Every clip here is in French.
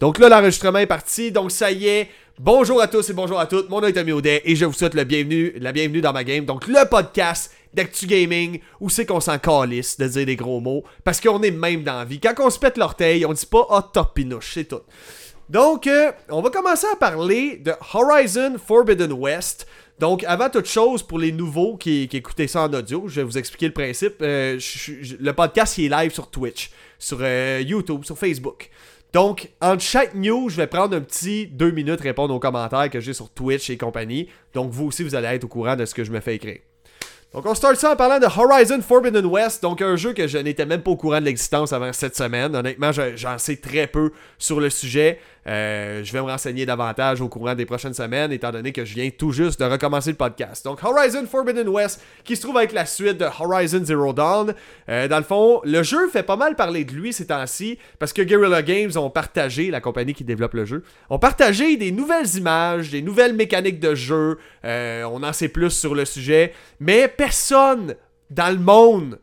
Donc là, l'enregistrement est parti. Donc ça y est. Bonjour à tous et bonjour à toutes. Mon nom est Tommy Audet et je vous souhaite le bienvenue, la bienvenue dans ma game. Donc le podcast d'Actu Gaming où c'est qu'on s'en calisse de dire des gros mots parce qu'on est même dans la vie. Quand on se pète l'orteil, on dit pas ah top pinouche, c'est tout. Donc, euh, on va commencer à parler de Horizon Forbidden West. Donc, avant toute chose, pour les nouveaux qui, qui écoutaient ça en audio, je vais vous expliquer le principe. Euh, le podcast, il est live sur Twitch, sur euh, YouTube, sur Facebook. Donc, entre chaque news, je vais prendre un petit deux minutes répondre aux commentaires que j'ai sur Twitch et compagnie. Donc, vous aussi, vous allez être au courant de ce que je me fais écrire. Donc on start ça en parlant de Horizon Forbidden West, donc un jeu que je n'étais même pas au courant de l'existence avant cette semaine. Honnêtement, je- j'en sais très peu sur le sujet. Euh, je vais me renseigner davantage au courant des prochaines semaines, étant donné que je viens tout juste de recommencer le podcast. Donc Horizon Forbidden West, qui se trouve être la suite de Horizon Zero Dawn. Euh, dans le fond, le jeu fait pas mal parler de lui ces temps-ci, parce que Guerrilla Games ont partagé, la compagnie qui développe le jeu, ont partagé des nouvelles images, des nouvelles mécaniques de jeu. Euh, on en sait plus sur le sujet, mais personne dans le monde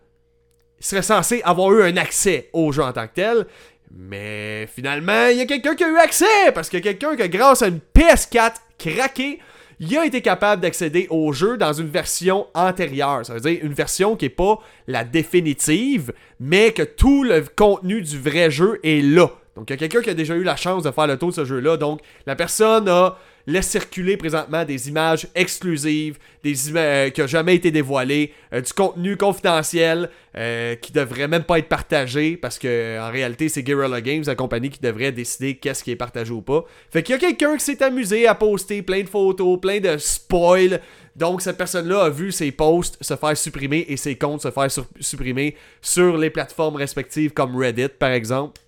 serait censé avoir eu un accès au jeu en tant que tel. Mais finalement, il y a quelqu'un qui a eu accès parce que quelqu'un que grâce à une PS4 craquée, il a été capable d'accéder au jeu dans une version antérieure. Ça veut dire une version qui est pas la définitive, mais que tout le contenu du vrai jeu est là. Donc il y a quelqu'un qui a déjà eu la chance de faire le tour de ce jeu-là. Donc la personne a laisse circuler présentement des images exclusives, des images euh, qui n'ont jamais été dévoilées, euh, du contenu confidentiel euh, qui devrait même pas être partagé parce que en réalité c'est Guerrilla Games, la compagnie qui devrait décider qu'est-ce qui est partagé ou pas. Fait qu'il y a quelqu'un qui s'est amusé à poster plein de photos, plein de spoils. Donc cette personne-là a vu ses posts se faire supprimer et ses comptes se faire supprimer sur les plateformes respectives comme Reddit par exemple.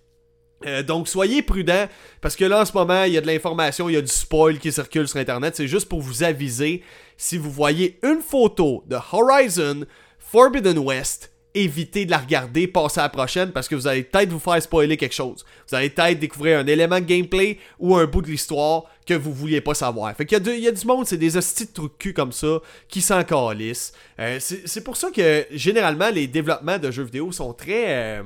Euh, donc soyez prudents parce que là en ce moment il y a de l'information, il y a du spoil qui circule sur internet. C'est juste pour vous aviser si vous voyez une photo de Horizon Forbidden West, évitez de la regarder, passez à la prochaine parce que vous allez peut-être vous faire spoiler quelque chose. Vous allez peut-être découvrir un élément de gameplay ou un bout de l'histoire que vous vouliez pas savoir. Fait qu'il y, a du- il y a du monde, c'est des hosties de de cul comme ça qui s'en calissent. Euh, c'est c'est pour ça que généralement les développements de jeux vidéo sont très, euh,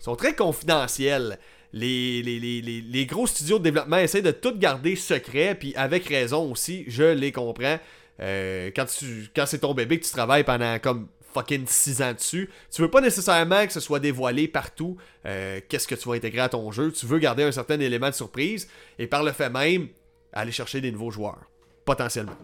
sont très confidentiels les, les, les, les, gros studios de développement essaient de tout garder secret, puis avec raison aussi, je les comprends. Euh, quand quand c'est ton bébé que tu travailles pendant comme fucking 6 ans dessus, tu veux pas nécessairement que ce soit dévoilé partout euh, qu'est-ce que tu vas intégrer à ton jeu. Tu veux garder un certain élément de surprise et par le fait même, aller chercher des nouveaux joueurs, potentiellement.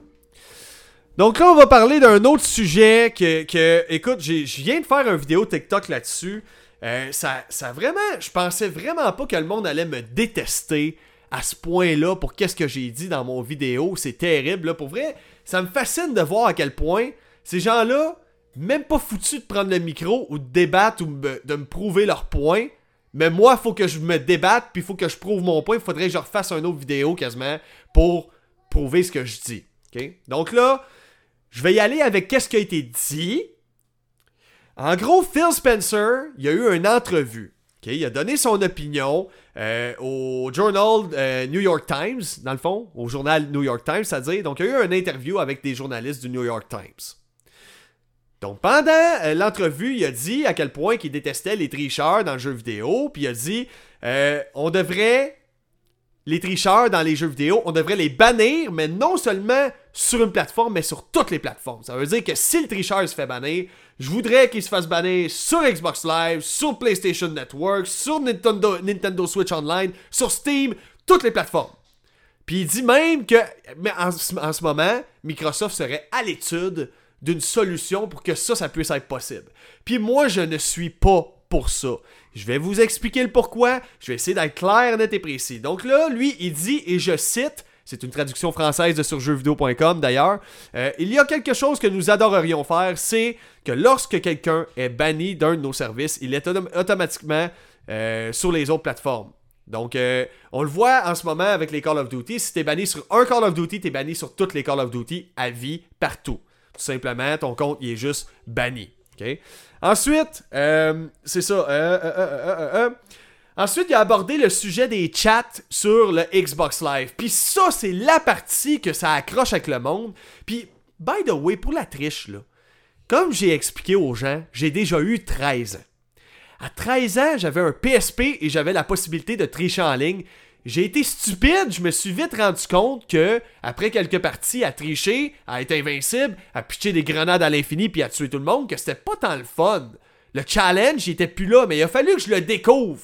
Donc là, on va parler d'un autre sujet que, que écoute, je viens de faire une vidéo TikTok là-dessus. Euh, ça, ça vraiment, je pensais vraiment pas que le monde allait me détester à ce point-là pour qu'est-ce que j'ai dit dans mon vidéo. C'est terrible, là. Pour vrai, ça me fascine de voir à quel point ces gens-là, même pas foutus de prendre le micro ou de débattre ou de me prouver leur point. Mais moi, faut que je me débatte, puis faut que je prouve mon point. Il faudrait que je refasse une autre vidéo quasiment pour prouver ce que je dis. ok? Donc là, je vais y aller avec qu'est-ce qui a été dit. En gros, Phil Spencer, il a eu une entrevue. Il a donné son opinion euh, au journal euh, New York Times, dans le fond, au journal New York Times, c'est-à-dire. Donc, il y a eu une interview avec des journalistes du New York Times. Donc, pendant euh, l'entrevue, il a dit à quel point il détestait les tricheurs dans le jeu vidéo, puis il a dit on devrait les tricheurs dans les jeux vidéo, on devrait les bannir, mais non seulement sur une plateforme, mais sur toutes les plateformes. Ça veut dire que si le tricheur se fait bannir, je voudrais qu'il se fasse bannir sur Xbox Live, sur PlayStation Network, sur Nintendo, Nintendo Switch Online, sur Steam, toutes les plateformes. Puis il dit même que, mais en, en ce moment, Microsoft serait à l'étude d'une solution pour que ça, ça puisse être possible. Puis moi, je ne suis pas pour ça. Je vais vous expliquer le pourquoi. Je vais essayer d'être clair, net et précis. Donc là, lui, il dit, et je cite, c'est une traduction française de sur jeuxvideo.com d'ailleurs, euh, il y a quelque chose que nous adorerions faire, c'est que lorsque quelqu'un est banni d'un de nos services, il est autom- automatiquement euh, sur les autres plateformes. Donc, euh, on le voit en ce moment avec les Call of Duty. Si t'es banni sur un Call of Duty, t'es banni sur toutes les Call of Duty à vie, partout. Tout simplement, ton compte, il est juste banni. Ensuite, c'est ça. Ensuite, il a abordé le sujet des chats sur le Xbox Live. Puis ça, c'est la partie que ça accroche avec le monde. Puis, by the way, pour la triche, là, comme j'ai expliqué aux gens, j'ai déjà eu 13 ans. À 13 ans, j'avais un PSP et j'avais la possibilité de tricher en ligne. j'ai été stupide, je me suis vite rendu compte que, après quelques parties, à tricher, à être invincible, à pitcher des grenades à l'infini puis à tuer tout le monde, que c'était pas tant le fun. Le challenge, il était plus là, mais il a fallu que je le découvre.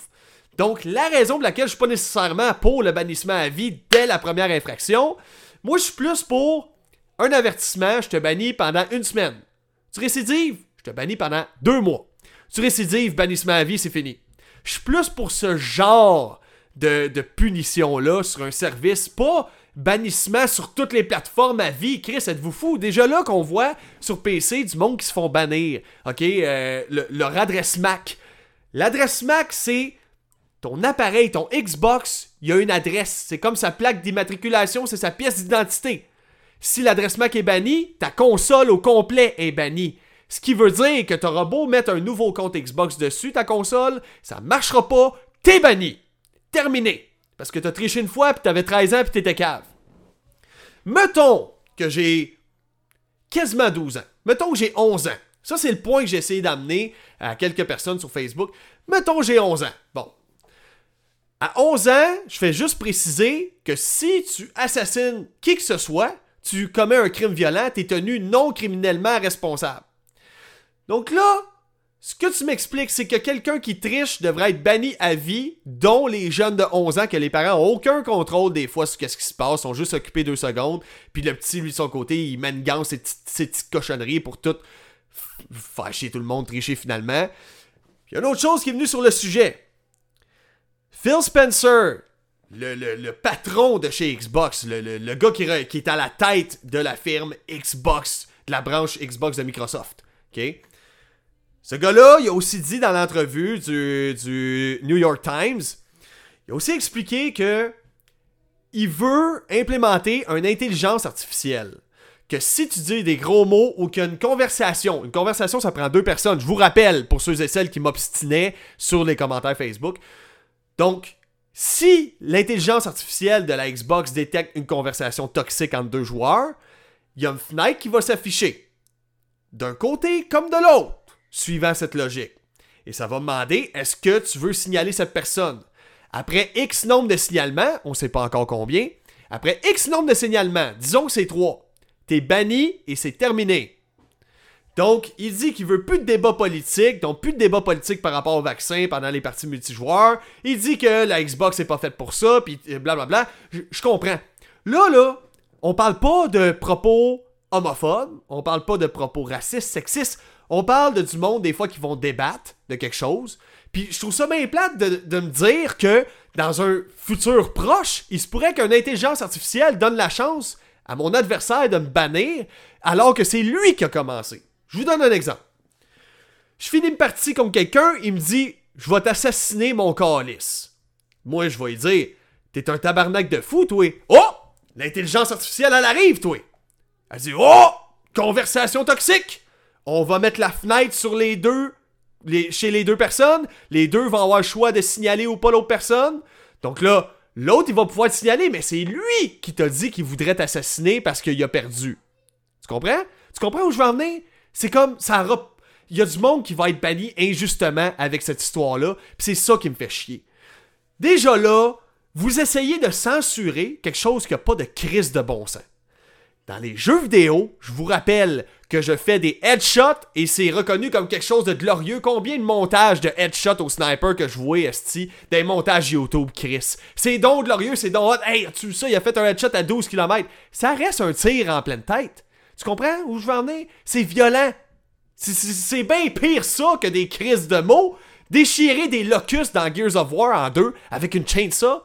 Donc, la raison pour laquelle je suis pas nécessairement pour le bannissement à vie dès la première infraction, moi, je suis plus pour un avertissement, je te bannis pendant une semaine. Tu récidives, je te bannis pendant deux mois. Tu récidives, bannissement à vie, c'est fini. Je suis plus pour ce genre de, punition-là sur un service, pas bannissement sur toutes les plateformes à vie. Chris, êtes-vous fou? Déjà là qu'on voit sur PC du monde qui se font bannir. OK? Euh, leur adresse MAC. L'adresse MAC, c'est ton appareil, ton Xbox, il y a une adresse. C'est comme sa plaque d'immatriculation, c'est sa pièce d'identité. Si l'adresse MAC est bannie, ta console au complet est bannie. Ce qui veut dire que t'auras beau mettre un nouveau compte Xbox dessus, ta console, ça marchera pas, t'es banni. Terminé. Parce que t'as triché une fois, puis t'avais 13 ans, puis t'étais cave. Mettons que j'ai quasiment 12 ans. Mettons que j'ai 11 ans. Ça, c'est le point que j'ai essayé d'amener à quelques personnes sur Facebook. Mettons que j'ai 11 ans. Bon. À 11 ans, je fais juste préciser que si tu assassines qui que ce soit, tu commets un crime violent, tu es tenu non criminellement responsable. Donc là, ce que tu m'expliques, c'est que quelqu'un qui triche devrait être banni à vie, dont les jeunes de 11 ans, que les parents n'ont aucun contrôle des fois sur ce qui se passe, sont juste occupés deux secondes, puis le petit, lui, de son côté, il mène ses, ses petites cochonneries pour tout faire chier tout le monde, tricher finalement. Il y a une autre chose qui est venue sur le sujet. Phil Spencer, le, patron de chez Xbox, le, gars qui, est à la tête de la firme Xbox, de la branche Xbox de Microsoft. Ce gars-là, il a aussi dit dans l'entrevue du, New York Times, il a aussi expliqué que il veut implémenter une intelligence artificielle. Que si tu dis des gros mots ou qu'il conversation, une conversation ça prend deux personnes, je vous rappelle pour ceux et celles qui m'obstinaient sur les commentaires Facebook. Donc, si l'intelligence artificielle de la Xbox détecte une conversation toxique entre deux joueurs, il y a une fenêtre qui va s'afficher. D'un côté comme de l'autre suivant cette logique. Et ça va demander est-ce que tu veux signaler cette personne? Après X nombre de signalements, on ne sait pas encore combien, après X nombre de signalements, disons que c'est 3, t'es banni et c'est terminé. Donc, il dit qu'il veut plus de débat politique, donc plus de débat politique par rapport au vaccin pendant les parties multijoueurs. Il dit que la Xbox n'est pas faite pour ça, puis blablabla. Je, je comprends. Là, là, on parle pas de propos homophobes, on parle pas de propos racistes, sexistes, on parle de du monde des fois qui vont débattre de quelque chose. Puis je trouve ça bien plate de, me dire que dans un futur proche, il se pourrait qu'une intelligence artificielle donne la chance à mon adversaire de me bannir alors que c'est lui qui a commencé. Je vous donne un exemple. Je finis une partie contre quelqu'un, il me dit Je vais t'assassiner mon calice. Moi, je vais lui dire T'es un tabarnak de fou, toi. Oh L'intelligence artificielle, elle arrive, toi. Elle dit Oh Conversation toxique on va mettre la fenêtre sur les deux, chez les deux personnes. Les deux vont avoir le choix de signaler ou pas l'autre personne. Donc là, l'autre, il va pouvoir te signaler, mais c'est lui qui t'a dit qu'il voudrait t'assassiner parce qu'il a perdu. Tu comprends? Tu comprends où je veux en venir? C'est comme, ça Il y a du monde qui va être banni injustement avec cette histoire-là, c'est ça qui me fait chier. Déjà là, vous essayez de censurer quelque chose qui n'a pas de crise de bon sens. Dans les jeux vidéo, je vous rappelle que je fais des headshots et c'est reconnu comme quelque chose de glorieux. Combien de montages de headshots au sniper que je vois, esti, des montages YouTube, Chris? C'est donc glorieux, c'est donc hot. Hey, tu ça, il a fait un headshot à 12 km. Ça reste un tir en pleine tête. Tu comprends où je veux en venir? C'est violent. C'est bien pire ça que des crises de mots. Déchirer des locustes dans Gears of War en deux avec une chainsaw,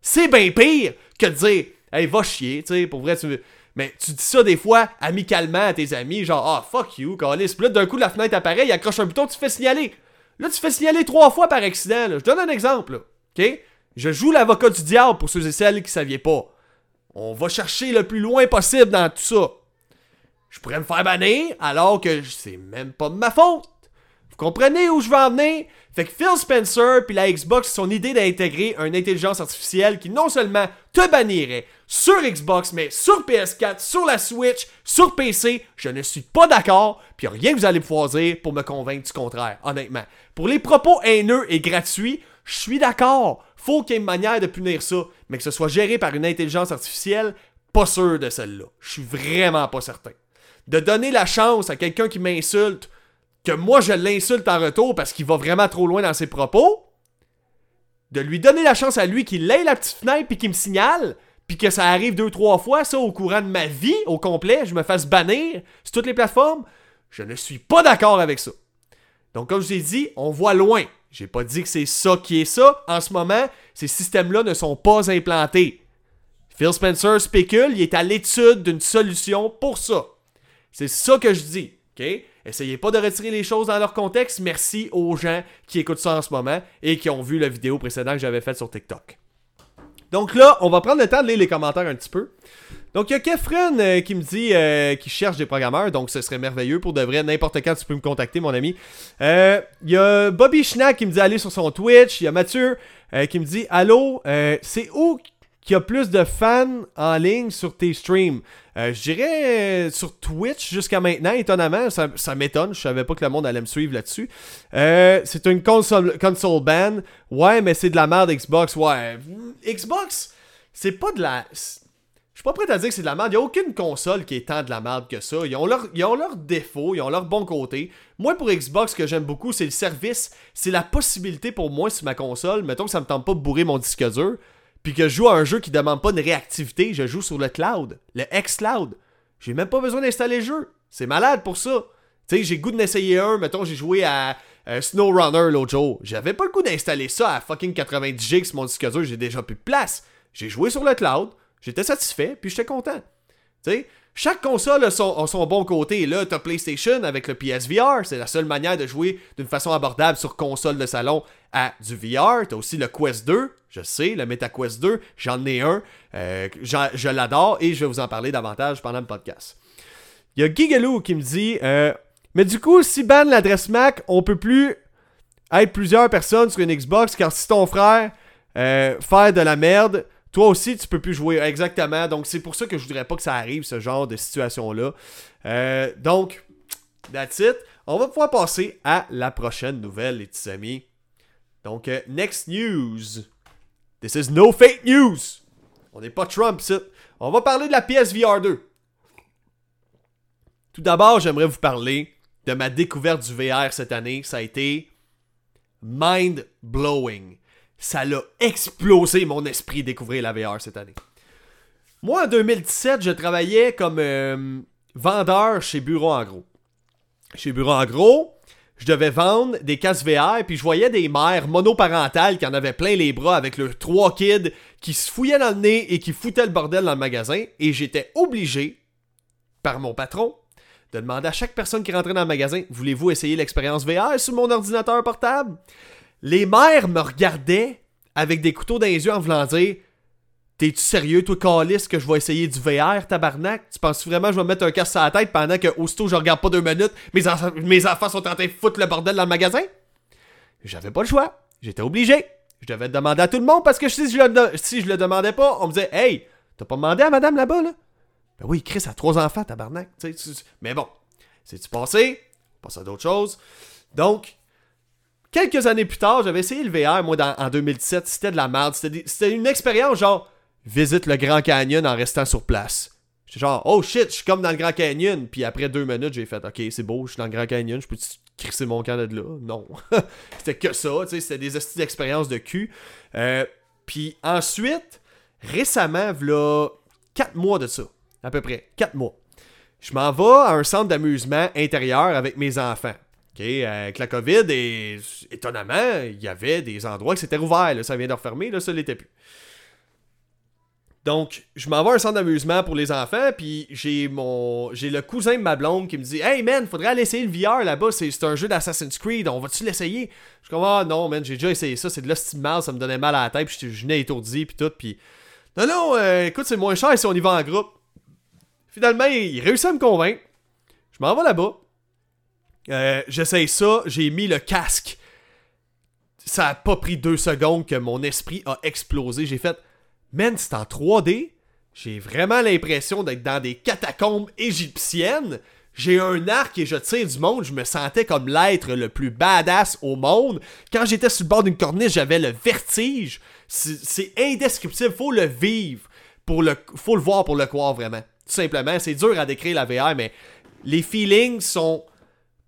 c'est bien pire que de dire, hey, va chier, tu sais, pour vrai, tu mais tu dis ça des fois amicalement à tes amis, genre ah fuck you, Calis. Puis là, d'un coup, la fenêtre apparaît, il accroche un bouton, tu fais signaler. Là, tu fais signaler trois fois par accident. Je donne un exemple. OK? Je joue l'avocat du diable pour ceux et celles qui ne saviez pas. On va chercher le plus loin possible dans tout ça. Je pourrais me faire bannir alors que c'est même pas de ma faute. Vous comprenez où je veux en venir? Fait que Phil Spencer puis la Xbox, son idée d'intégrer une intelligence artificielle qui non seulement te bannirait sur Xbox, mais sur PS4, sur la Switch, sur PC, je ne suis pas d'accord, puis rien que vous allez pouvoir dire pour me convaincre du contraire, honnêtement. Pour les propos haineux et gratuits, Je suis d'accord. Faut qu'il y ait une manière de punir ça. Mais que ce soit géré par une intelligence artificielle, pas sûr de celle-là. Je suis vraiment pas certain. De donner la chance à quelqu'un qui m'insulte, que moi je l'insulte en retour parce qu'il va vraiment trop loin dans ses propos, de lui donner la chance à lui qu'il ait la petite fenêtre puis qu'il me signale, puis que ça arrive deux, trois fois, ça, au courant de ma vie, au complet, je me fasse bannir sur toutes les plateformes, je ne suis pas d'accord avec ça. Donc, comme je vous ai dit, on voit loin. J'ai pas dit que c'est ça qui est ça. En ce moment, ces systèmes-là ne sont pas implantés. Phil Spencer spécule, il est à l'étude d'une solution pour ça. C'est ça que je dis. OK? Essayez pas de retirer les choses dans leur contexte. Merci aux gens qui écoutent ça en ce moment et qui ont vu la vidéo précédente que j'avais faite sur TikTok. Donc là, on va prendre le temps de lire les commentaires un petit peu. Donc il y a Kefren euh, qui me dit euh, qu'il cherche des programmeurs, donc ce serait merveilleux pour de vrai. N'importe quand tu peux me contacter, mon ami. Euh, il y a Bobby Schnack qui me dit aller sur son Twitch. Il y a Mathieu qui me dit Allô, c'est où y a plus de fans en ligne sur tes streams euh, je dirais euh, sur Twitch jusqu'à maintenant, étonnamment, ça, m'étonne. Je savais pas que le monde allait me suivre là-dessus. Euh, c'est une console, console ban. Ouais, mais c'est de la merde Xbox. Ouais. Xbox, c'est pas de la. Je suis pas prêt à dire que c'est de la merde. Il n'y a aucune console qui est tant de la merde que ça. Ils ont leurs leur défauts, ils ont leur bon côté. Moi, pour Xbox, ce que j'aime beaucoup, c'est le service. C'est la possibilité pour moi sur ma console. Mettons que ça me tente pas de bourrer mon disque dur puis que je joue à un jeu qui demande pas de réactivité, je joue sur le cloud, le X-Cloud. J'ai même pas besoin d'installer le jeu. C'est malade pour ça. Tu sais, j'ai goût d'essayer un. Mettons, j'ai joué à euh, SnowRunner l'autre jour. J'avais pas le goût d'installer ça à fucking 90 GB sur mon disque dur. J'ai déjà plus de place. J'ai joué sur le cloud. J'étais satisfait. Puis j'étais content. Tu sais, chaque console a son, bon côté. Là, t'as PlayStation avec le PSVR. C'est la seule manière de jouer d'une façon abordable sur console de salon à du VR. T'as aussi le Quest 2. Je sais, le MetaQuest 2. J'en ai un. Euh, je l'adore et je vais vous en parler davantage pendant le podcast. Il y a Gigaloo qui me dit euh, Mais du coup, si ban l'adresse Mac, on peut plus être plusieurs personnes sur une Xbox car si ton frère euh, fait de la merde toi aussi, tu peux plus jouer. Exactement. Donc, c'est pour ça que je voudrais pas que ça arrive, ce genre de situation-là. Euh, donc, that's it. On va pouvoir passer à la prochaine nouvelle, les petits amis. Donc, euh, next news. This is no fake news. On n'est pas Trump, ça. On va parler de la PSVR 2. Tout d'abord, j'aimerais vous parler de ma découverte du VR cette année. Ça a été mind-blowing ça l'a explosé mon esprit découvrir la VR cette année. Moi, en 2017, je travaillais comme euh, vendeur chez Bureau en gros. Chez Bureau en gros, je devais vendre des casques VR, puis je voyais des mères monoparentales qui en avaient plein les bras avec leurs trois kids qui se fouillaient dans le nez et qui foutaient le bordel dans le magasin, et j'étais obligé, par mon patron, de demander à chaque personne qui rentrait dans le magasin Voulez-vous essayer l'expérience VR sur mon ordinateur portable les mères me regardaient avec des couteaux dans les yeux en voulant dire T'es-tu sérieux, toi, Calis, que je vais essayer du VR, tabarnak? Tu penses vraiment que je vais me mettre un casque sur la tête pendant que, aussitôt, je regarde pas deux minutes, mes, enfants sont en train de foutre le bordel dans le magasin? J'avais pas le choix. J'étais obligé. Je devais demander à tout le monde parce que si je le, le demandais pas, on me disait Hey, t'as pas demandé à madame là-bas, là? Ben oui, Chris a trois enfants, tabarnak. mais bon, c'est-tu passé? Passe à d'autres choses. Donc, Quelques années plus tard, j'avais essayé le VR, moi, en 2017. C'était de la merde. C'était une expérience genre, visite le Grand Canyon en restant sur place. J'étais genre, oh shit, je suis comme dans le Grand Canyon. Puis après deux minutes, j'ai fait, ok, c'est beau, je suis dans le Grand Canyon, je peux crisser mon camp de là? Non. c'était que ça, tu sais, c'était des expériences de cul. Euh, puis ensuite, récemment, voilà 4 mois de ça, à peu près, 4 mois. Je m'en vais à un centre d'amusement intérieur avec mes enfants. Avec la COVID, et étonnamment, il y avait des endroits qui s'étaient ouverts. ça vient de refermer, là, ça l'était plus. Donc, je m'en vais à un centre d'amusement pour les enfants, puis j'ai mon j'ai le cousin de ma blonde qui me dit Hey man, faudrait aller essayer le VR là-bas, c'est un jeu d'Assassin's Creed, on va-tu l'essayer? Je comme Ah non, man, j'ai déjà essayé ça, c'est de l'hostie ça me donnait mal à la tête, puis je venais étourdi, puis tout, puis Non, non, euh, écoute, c'est moins cher si on y va en groupe. Finalement, il réussit à me convaincre. Je m'en vais là-bas. Euh, J'essaye ça, j'ai mis le casque. Ça a pas pris deux secondes que mon esprit a explosé. J'ai fait, man, c'est en 3D. J'ai vraiment l'impression d'être dans des catacombes égyptiennes. J'ai un arc et je tire du monde. Je me sentais comme l'être le plus badass au monde. Quand j'étais sur le bord d'une corniche, j'avais le vertige. C'est indescriptible. Faut le vivre. Pour le, faut le voir pour le croire vraiment. Tout simplement. C'est dur à décrire la VR, mais les feelings sont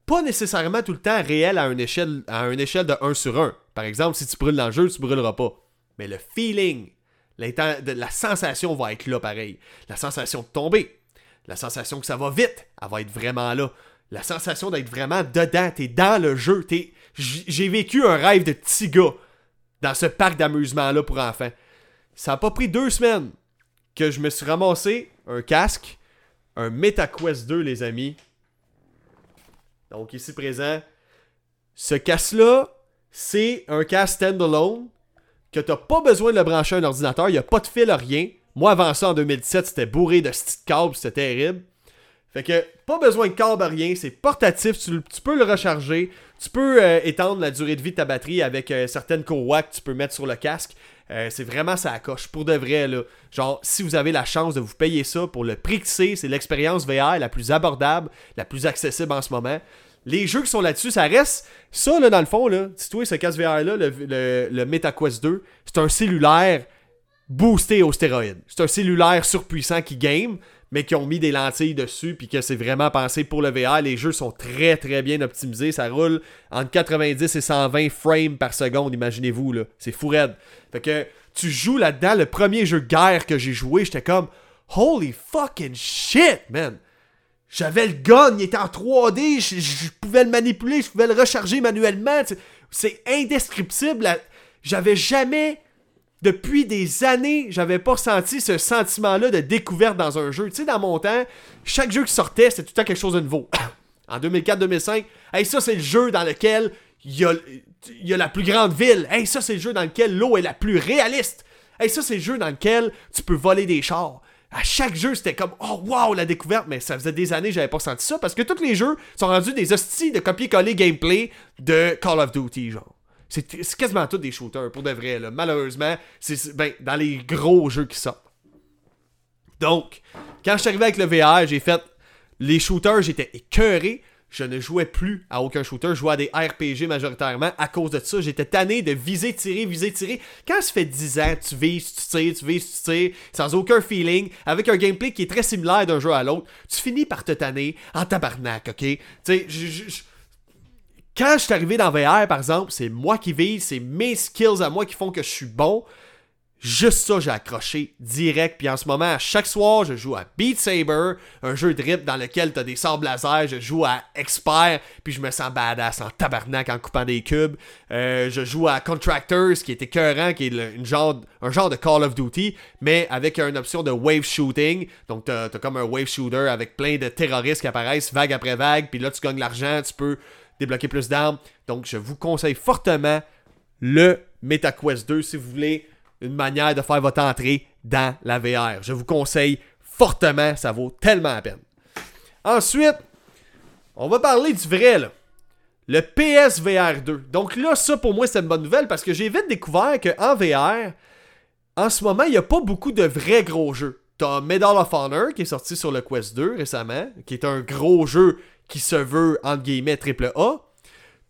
pas nécessairement tout le temps réels à une échelle, à de 1 sur 1. Par exemple, si tu brûles dans le jeu, tu brûleras pas. Mais le feeling, la sensation va être là pareil. La sensation de tomber. La sensation que ça va vite, elle va être vraiment là. La sensation d'être vraiment dedans, t'es dans le jeu. J'ai vécu un rêve de petit gars dans ce parc d'amusement-là pour enfants. Ça a pas pris deux semaines que je me suis ramassé un casque, un MetaQuest 2, les amis. Donc ici présent, ce casque-là, c'est un casque standalone que t'as pas besoin de le brancher à un ordinateur, il n'y a pas de fil, rien. Moi, avant ça, en 2017, c'était bourré de petits câbles, c'était terrible. Fait que, pas besoin de câble, rien, c'est portatif, tu, peux le recharger, tu peux euh, étendre la durée de vie de ta batterie avec euh, certaines coax que tu peux mettre sur le casque. Euh, c'est vraiment ça coche, pour de vrai, là. Genre, si vous avez la chance de vous payer ça pour le prix que c'est, c'est l'expérience VR la plus abordable, la plus accessible en ce moment les jeux qui sont là-dessus, ça reste. Ça, là, dans le fond, là, si toi, ce casque VR-là, le, le, MetaQuest 2, c'est un cellulaire boosté aux stéroïdes. C'est un cellulaire surpuissant qui game, mais qui ont mis des lentilles dessus, puis que c'est vraiment pensé pour le VR. Les jeux sont très, très bien optimisés. Ça roule entre 90 et 120 frames par seconde, imaginez-vous, là. C'est fou raide. Fait que tu joues là-dedans, le premier jeu guerre que j'ai joué, j'étais comme Holy fucking shit, man! J'avais le gun, il était en 3D, je, pouvais le manipuler, je pouvais le recharger manuellement. C'est indescriptible. J'avais jamais, depuis des années, j'avais pas ressenti ce sentiment-là de découverte dans un jeu. Tu sais, dans mon temps, chaque jeu qui sortait, c'était tout le temps quelque chose de nouveau. en 2004-2005, hey, ça c'est le jeu dans lequel il y a, y a la plus grande ville. Hey, ça c'est le jeu dans lequel l'eau est la plus réaliste. Hey, ça c'est le jeu dans lequel tu peux voler des chars à chaque jeu, c'était comme Oh wow, la découverte, mais ça faisait des années que j'avais pas senti ça parce que tous les jeux sont rendus des hosties de copier-coller gameplay de Call of Duty, genre. C'est quasiment tous des shooters, pour de vrai, là. Malheureusement, c'est ben, dans les gros jeux qui sortent. Donc, quand je suis arrivé avec le VR, j'ai fait les shooters, j'étais écœuré je ne jouais plus à aucun shooter, je jouais à des RPG majoritairement à cause de ça. J'étais tanné de viser, tirer, viser, tirer. Quand ça fait 10 ans, tu vises, tu tires, tu vises, tu tires, sans aucun feeling, avec un gameplay qui est très similaire d'un jeu à l'autre, tu finis par te tanner en tabarnak, ok? Tu sais, quand je suis arrivé dans VR, par exemple, c'est moi qui vise, c'est mes skills à moi qui font que je suis bon. Juste ça, j'ai accroché direct. Puis en ce moment, chaque soir, je joue à Beat Saber, un jeu de rip dans lequel t'as des sabres laser. Je joue à Expert, puis je me sens badass en tabarnak en coupant des cubes. Euh, je joue à Contractors, qui est écœurant, qui est une genre, un genre de Call of Duty, mais avec une option de wave shooting. Donc t'as as comme un wave shooter avec plein de terroristes qui apparaissent vague après vague. Puis là, tu gagnes l'argent, tu peux débloquer plus d'armes. Donc je vous conseille fortement le MetaQuest 2 si vous voulez une manière de faire votre entrée dans la VR. Je vous conseille fortement, ça vaut tellement la peine. Ensuite, on va parler du vrai. Le PSVR 2. Donc là, ça pour moi, c'est une bonne nouvelle parce que j'ai vite découvert qu'en VR, en ce moment, il n'y a pas beaucoup de vrais gros jeux. T'as Medal of Honor qui est sorti sur le Quest 2 récemment, qui est un gros jeu qui se veut, entre guillemets, triple A.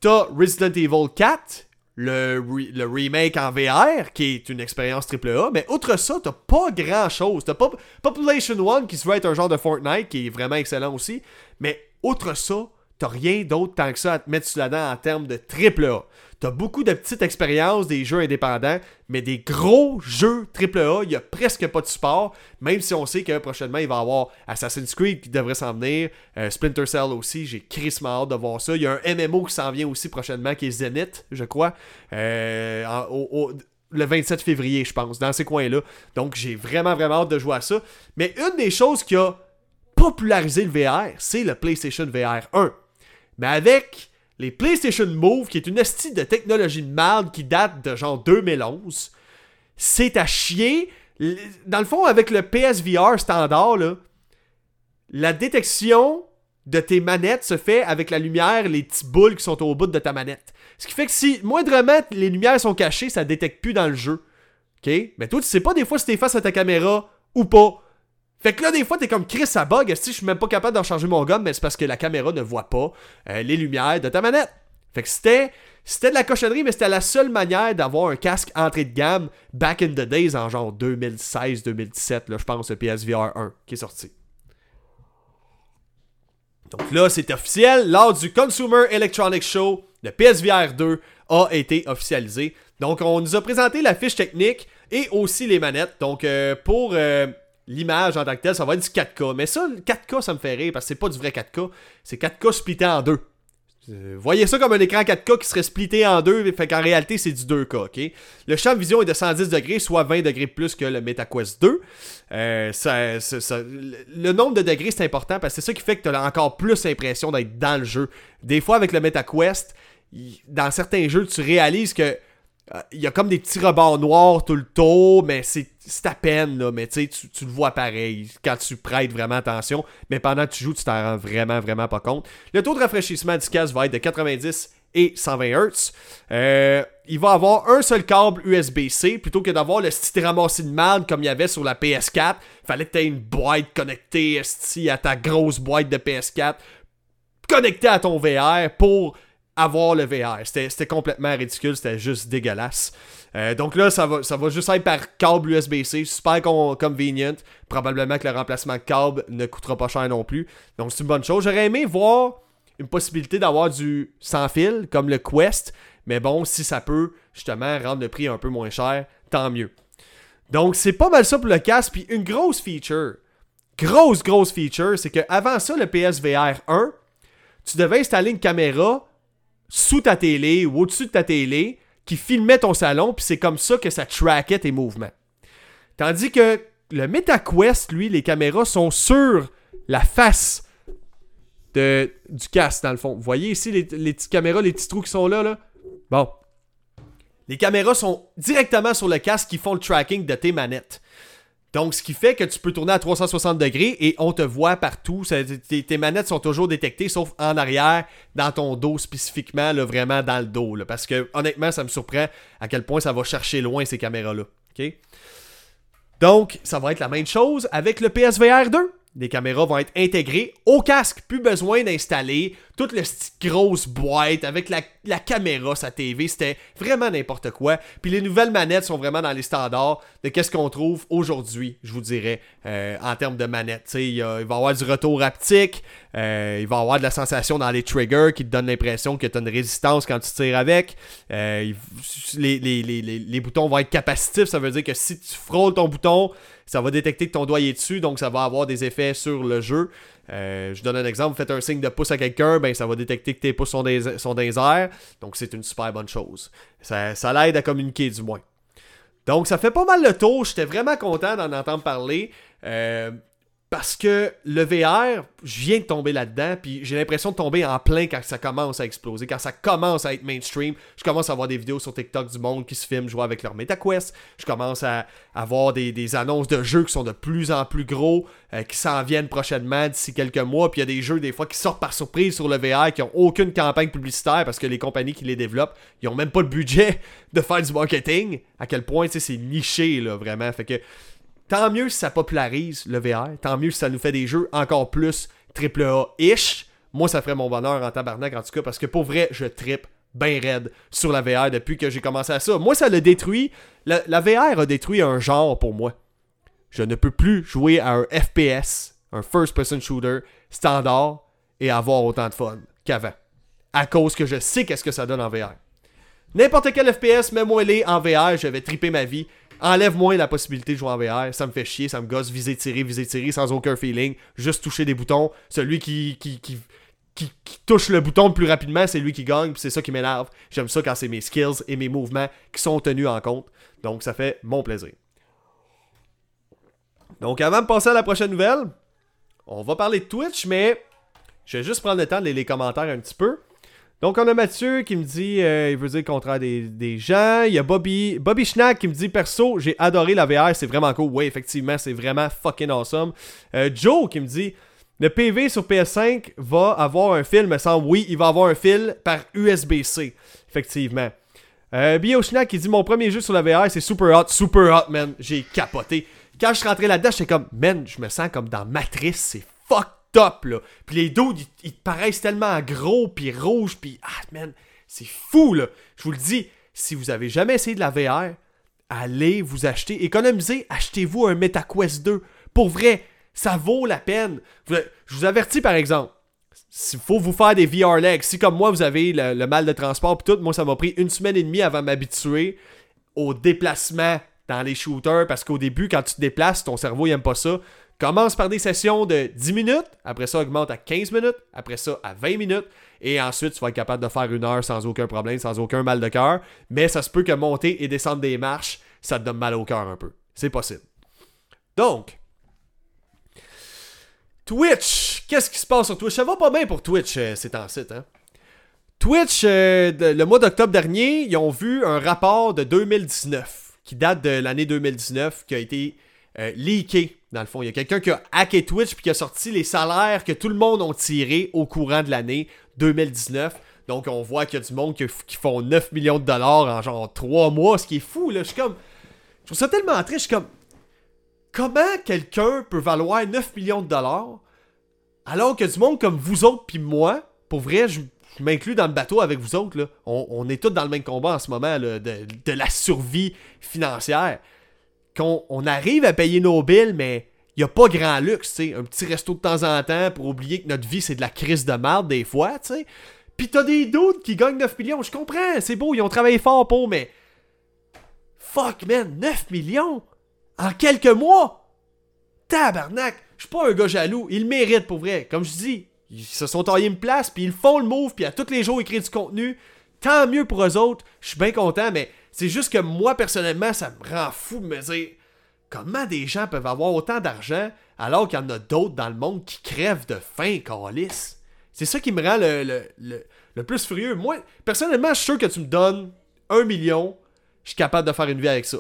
T'as Resident Evil 4 le, remake en VR, qui est une expérience AAA, mais outre ça, t'as pas grand chose. T'as Population One qui se être un genre de Fortnite, qui est vraiment excellent aussi, mais outre ça, t'as rien d'autre tant que ça à te mettre sous la dent en termes de AAA. T'as beaucoup de petites expériences, des jeux indépendants, mais des gros jeux AAA, il n'y a presque pas de support, même si on sait que prochainement il va y avoir Assassin's Creed qui devrait s'en venir, euh, Splinter Cell aussi, j'ai crissement hâte de voir ça. Il y a un MMO qui s'en vient aussi prochainement qui est Zenith, je crois, euh, le 27 février, je pense, dans ces coins-là. Donc j'ai vraiment, vraiment hâte de jouer à ça. Mais une des choses qui a popularisé le VR, c'est le PlayStation VR 1. Mais avec les PlayStation Move, qui est une astuce de technologie de merde qui date de genre 2011, c'est à chier. Dans le fond, avec le PSVR standard, la détection de tes manettes se fait avec la lumière, les petits boules qui sont au bout de ta manette. Ce qui fait que si moindrement les lumières sont cachées, ça détecte plus dans le jeu. Mais toi, tu sais pas des fois si t'es face à ta caméra ou pas. Fait que là, des fois, t'es comme Chris, ça bug. Si je suis même pas capable de recharger mon gun, mais c'est parce que la caméra ne voit pas euh, les lumières de ta manette. Fait que c'était. C'était de la cochonnerie, mais c'était la seule manière d'avoir un casque entrée de gamme back in the days en genre 2016-2017, là, je pense, le PSVR 1 qui est sorti. Donc là, c'est officiel. Lors du Consumer Electronics Show, le PSVR 2 a été officialisé. Donc, on nous a présenté la fiche technique et aussi les manettes. Donc, euh, pour euh, l'image en tant que telle, ça va être du 4K. Mais ça, le 4K, ça me fait rire parce que c'est pas du vrai 4K. C'est 4K splitté en deux. Euh, voyez ça comme un écran 4K qui serait splitté en deux, fait qu'en réalité c'est du 2K, ok? Le champ de vision est de 110 degrés, soit 20 degrés plus que le MetaQuest 2. Euh, le nombre de degrés c'est important parce que c'est ça qui fait que tu as encore plus l'impression d'être dans le jeu. Des fois avec le MetaQuest, dans certains jeux, tu réalises que il y a comme des petits rebords noirs tout le tour, mais c'est à peine. Mais tu, le vois pareil quand tu prêtes vraiment attention. Mais pendant que tu joues, tu t'en rends vraiment, vraiment pas compte. Le taux de rafraîchissement du casque va être de 90 et 120 Hz. Euh, il va avoir un seul câble USB-C plutôt que d'avoir le style ramassé de comme il y avait sur la PS4. Fallait que tu aies une boîte connectée à ta grosse boîte de PS4 connectée à ton VR pour avoir le VR. C'était complètement ridicule, c'était juste dégueulasse. Euh, donc là, ça va, ça va juste être par câble USB-C, super convenient. Probablement que le remplacement de câble ne coûtera pas cher non plus. Donc c'est une bonne chose. J'aurais aimé voir une possibilité d'avoir du sans fil, comme le Quest. Mais bon, si ça peut justement rendre le prix un peu moins cher, tant mieux. Donc c'est pas mal ça pour le casque. Puis une grosse feature, grosse, grosse feature, c'est que avant ça, le PSVR 1, tu devais installer une caméra sous ta télé ou au-dessus de ta télé qui filmait ton salon, puis c'est comme ça que ça traquait tes mouvements. Tandis que le MetaQuest, lui, les caméras sont sur la face de, du casque, dans le fond. Vous voyez ici les, les petites caméras, les petits trous qui sont là, là? Bon. Les caméras sont directement sur le casque qui font le tracking de tes manettes. Donc, ce qui fait que tu peux tourner à 360 degrés et on te voit partout. tes, manettes sont toujours détectées, sauf en arrière, dans ton dos spécifiquement, là, vraiment dans le dos. parce que honnêtement, ça me surprend à quel point ça va chercher loin ces caméras-là. Donc, ça va être la même chose avec le PSVR 2. Les caméras vont être intégrées au casque. Plus besoin d'installer toute la grosse boîte avec la, caméra, sa TV. C'était vraiment n'importe quoi. Puis les nouvelles manettes sont vraiment dans les standards de qu'est-ce qu'on trouve aujourd'hui, je vous dirais, euh, en termes de manettes. Il, il, va y avoir du retour haptique. Euh, il va y avoir de la sensation dans les triggers qui te donne l'impression que tu as une résistance quand tu tires avec. Euh, les, les boutons vont être capacitifs. Ça veut dire que si tu frôles ton bouton, ça va détecter que ton doigt est dessus, donc ça va avoir des effets sur le jeu. Euh, je donne un exemple, faites un signe de pouce à quelqu'un, ben ça va détecter que tes pouces sont des airs, donc c'est une super bonne chose. Ça, ça l'aide à communiquer du moins. Donc ça fait pas mal le tour, j'étais vraiment content d'en entendre parler. Euh, parce que le VR, je viens de tomber là-dedans, puis j'ai l'impression de tomber en plein quand ça commence à exploser, quand ça commence à être mainstream. Je commence à voir des vidéos sur TikTok du monde qui se filment jouer avec leur MetaQuest. Je commence à avoir des, annonces de jeux qui sont de plus en plus gros, euh, qui s'en viennent prochainement d'ici quelques mois. Puis il y a des jeux des fois qui sortent par surprise sur le VR, qui n'ont aucune campagne publicitaire parce que les compagnies qui les développent, ils n'ont même pas le budget de faire du marketing. À quel point c'est niché là vraiment. Fait que Tant mieux si ça popularise le VR, tant mieux si ça nous fait des jeux encore plus AAA-ish. Moi, ça ferait mon bonheur en tabarnak, en tout cas, parce que pour vrai, je tripe bien raide sur la VR depuis que j'ai commencé à ça. Moi, ça le détruit. La, VR a détruit un genre pour moi. Je ne peux plus jouer à un FPS, un first-person shooter standard, et avoir autant de fun qu'avant. À cause que je sais qu'est-ce que ça donne en VR. N'importe quel FPS, mets-moi les en VR, je vais triper ma vie. Enlève-moi la possibilité de jouer en VR. Ça me fait chier, ça me gosse viser, tirer, viser, tirer sans aucun feeling. Juste toucher des boutons. Celui qui, qui, qui, touche le bouton le plus rapidement, c'est lui qui gagne. c'est ça qui m'énerve. J'aime ça quand c'est mes skills et mes mouvements qui sont tenus en compte. Donc ça fait mon plaisir. Donc avant de passer à la prochaine nouvelle, on va parler de Twitch, mais je vais juste prendre le temps de lire les commentaires un petit peu. Donc, on a Mathieu qui me dit, euh, il veut dire contraire des, des, gens. Il y a Bobby, Bobby Schnack qui me dit, perso, j'ai adoré la VR, c'est vraiment cool. Oui, effectivement, c'est vraiment fucking awesome. Euh, Joe qui me dit, le PV sur PS5 va avoir un fil, me semble. Oui, il va avoir un fil par USB-C, effectivement. Euh, Bio Schnack qui dit, mon premier jeu sur la VR, c'est super hot, super hot, man. J'ai capoté. quand je suis rentré là-dedans, j'étais comme, man, je me sens comme dans Matrice, c'est fucked up, là. Puis les dos, ils, te paraissent tellement gros, puis rouges, puis ah, man, c'est fou, là. Je vous le dis, si vous avez jamais essayé de la VR, allez vous acheter, économisez, achetez-vous un MetaQuest 2. Pour vrai, ça vaut la peine. Je vous avertis, par exemple, s'il faut vous faire des VR legs, si comme moi vous avez le, mal de transport pis tout, moi ça m'a pris une semaine et demie avant de m'habituer au déplacement dans les shooters parce qu'au début quand tu te déplaces, ton cerveau il aime pas ça. Commence par des sessions de 10 minutes, après ça augmente à 15 minutes, après ça à 20 minutes et ensuite tu vas être capable de faire une heure sans aucun problème, sans aucun mal de cœur, mais ça se peut que monter et descendre des marches, ça te donne mal au cœur un peu. C'est possible. Donc, Twitch, qu'est-ce qui se passe sur Twitch? Ça va pas bien pour Twitch euh, ces temps-ci, hein? Twitch, euh, le mois d'octobre dernier, ils ont vu un rapport de 2019, qui date de l'année 2019, qui a été euh, dans le fond. Il y a quelqu'un qui a hacké Twitch puis qui a sorti les salaires que tout le monde a tirés au courant de l'année 2019. Donc, on voit qu'il y a du monde qui, font 9 millions de dollars en genre 3 mois, ce qui est fou, là. Je suis comme... Je trouve ça tellement triste, je suis comme... Comment quelqu'un peut valoir 9 millions de dollars alors que du monde comme vous autres puis moi, pour vrai, je, m'inclus dans le bateau avec vous autres, là. On, est tous dans le même combat en ce moment de la survie financière. Qu'on on arrive à payer nos bills, mais il n'y a pas grand luxe, tu sais. Un petit resto de temps en temps pour oublier que notre vie, c'est de la crise de merde des fois, tu sais. Pis t'as des doutes qui gagnent 9 millions, je comprends, c'est beau, ils ont travaillé fort pour, mais... Fuck, man, 9 millions en quelques mois! Tabarnak! Je suis pas un gars jaloux, ils le méritent pour vrai. Comme je dis, ils se sont taillés une place, puis ils font le move, puis à tous les jours ils créent du contenu. Tant mieux pour eux autres, je suis bien content, mais c'est juste que moi personnellement, ça me rend fou de me dire comment des gens peuvent avoir autant d'argent alors qu'il y en a d'autres dans le monde qui crèvent de faim, calice? C'est ça qui me rend le, le plus furieux. Moi, personnellement, je suis sûr que tu me donnes un million, je suis capable de faire une vie avec ça.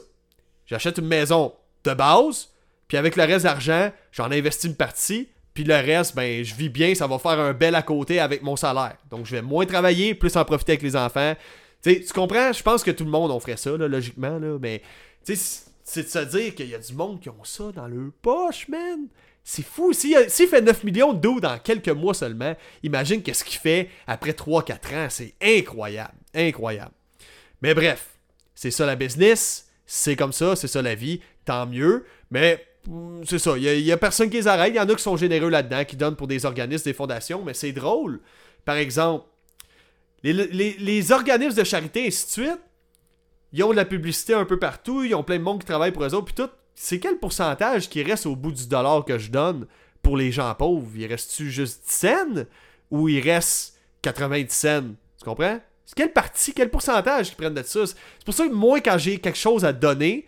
J'achète une maison de base, puis avec le reste d'argent, j'en investis une partie, puis le reste, ben, je vis bien, ça va faire un bel à côté avec mon salaire. Donc, je vais moins travailler, plus en profiter avec les enfants. Tu sais, tu comprends? Je pense que tout le monde, on ferait ça, logiquement, là, mais, c'est de se dire qu'il y a du monde qui ont ça dans leur poche, man. C'est fou. S'il fait 9 millions de dos dans quelques mois seulement, imagine qu'est-ce qu'il fait après 3-4 ans. C'est incroyable. Incroyable. Mais bref, c'est ça la business, c'est comme ça, c'est ça la vie, tant mieux. Mais mm, c'est ça, il y, a- a personne qui les arrête. Il y en a qui sont généreux là-dedans, qui donnent pour des organismes, des fondations, mais c'est drôle. Par exemple, les, organismes de charité, et ainsi de suite, ils ont de la publicité un peu partout, ils ont plein de monde qui travaille pour eux autres, puis tout. C'est quel pourcentage qui reste au bout du dollar que je donne pour les gens pauvres? Il reste-tu juste 10 cents ou il reste 90 cents? Tu comprends? C'est quelle partie, quel pourcentage qu'ils prennent de ça? C'est pour ça que moi, quand j'ai quelque chose à donner,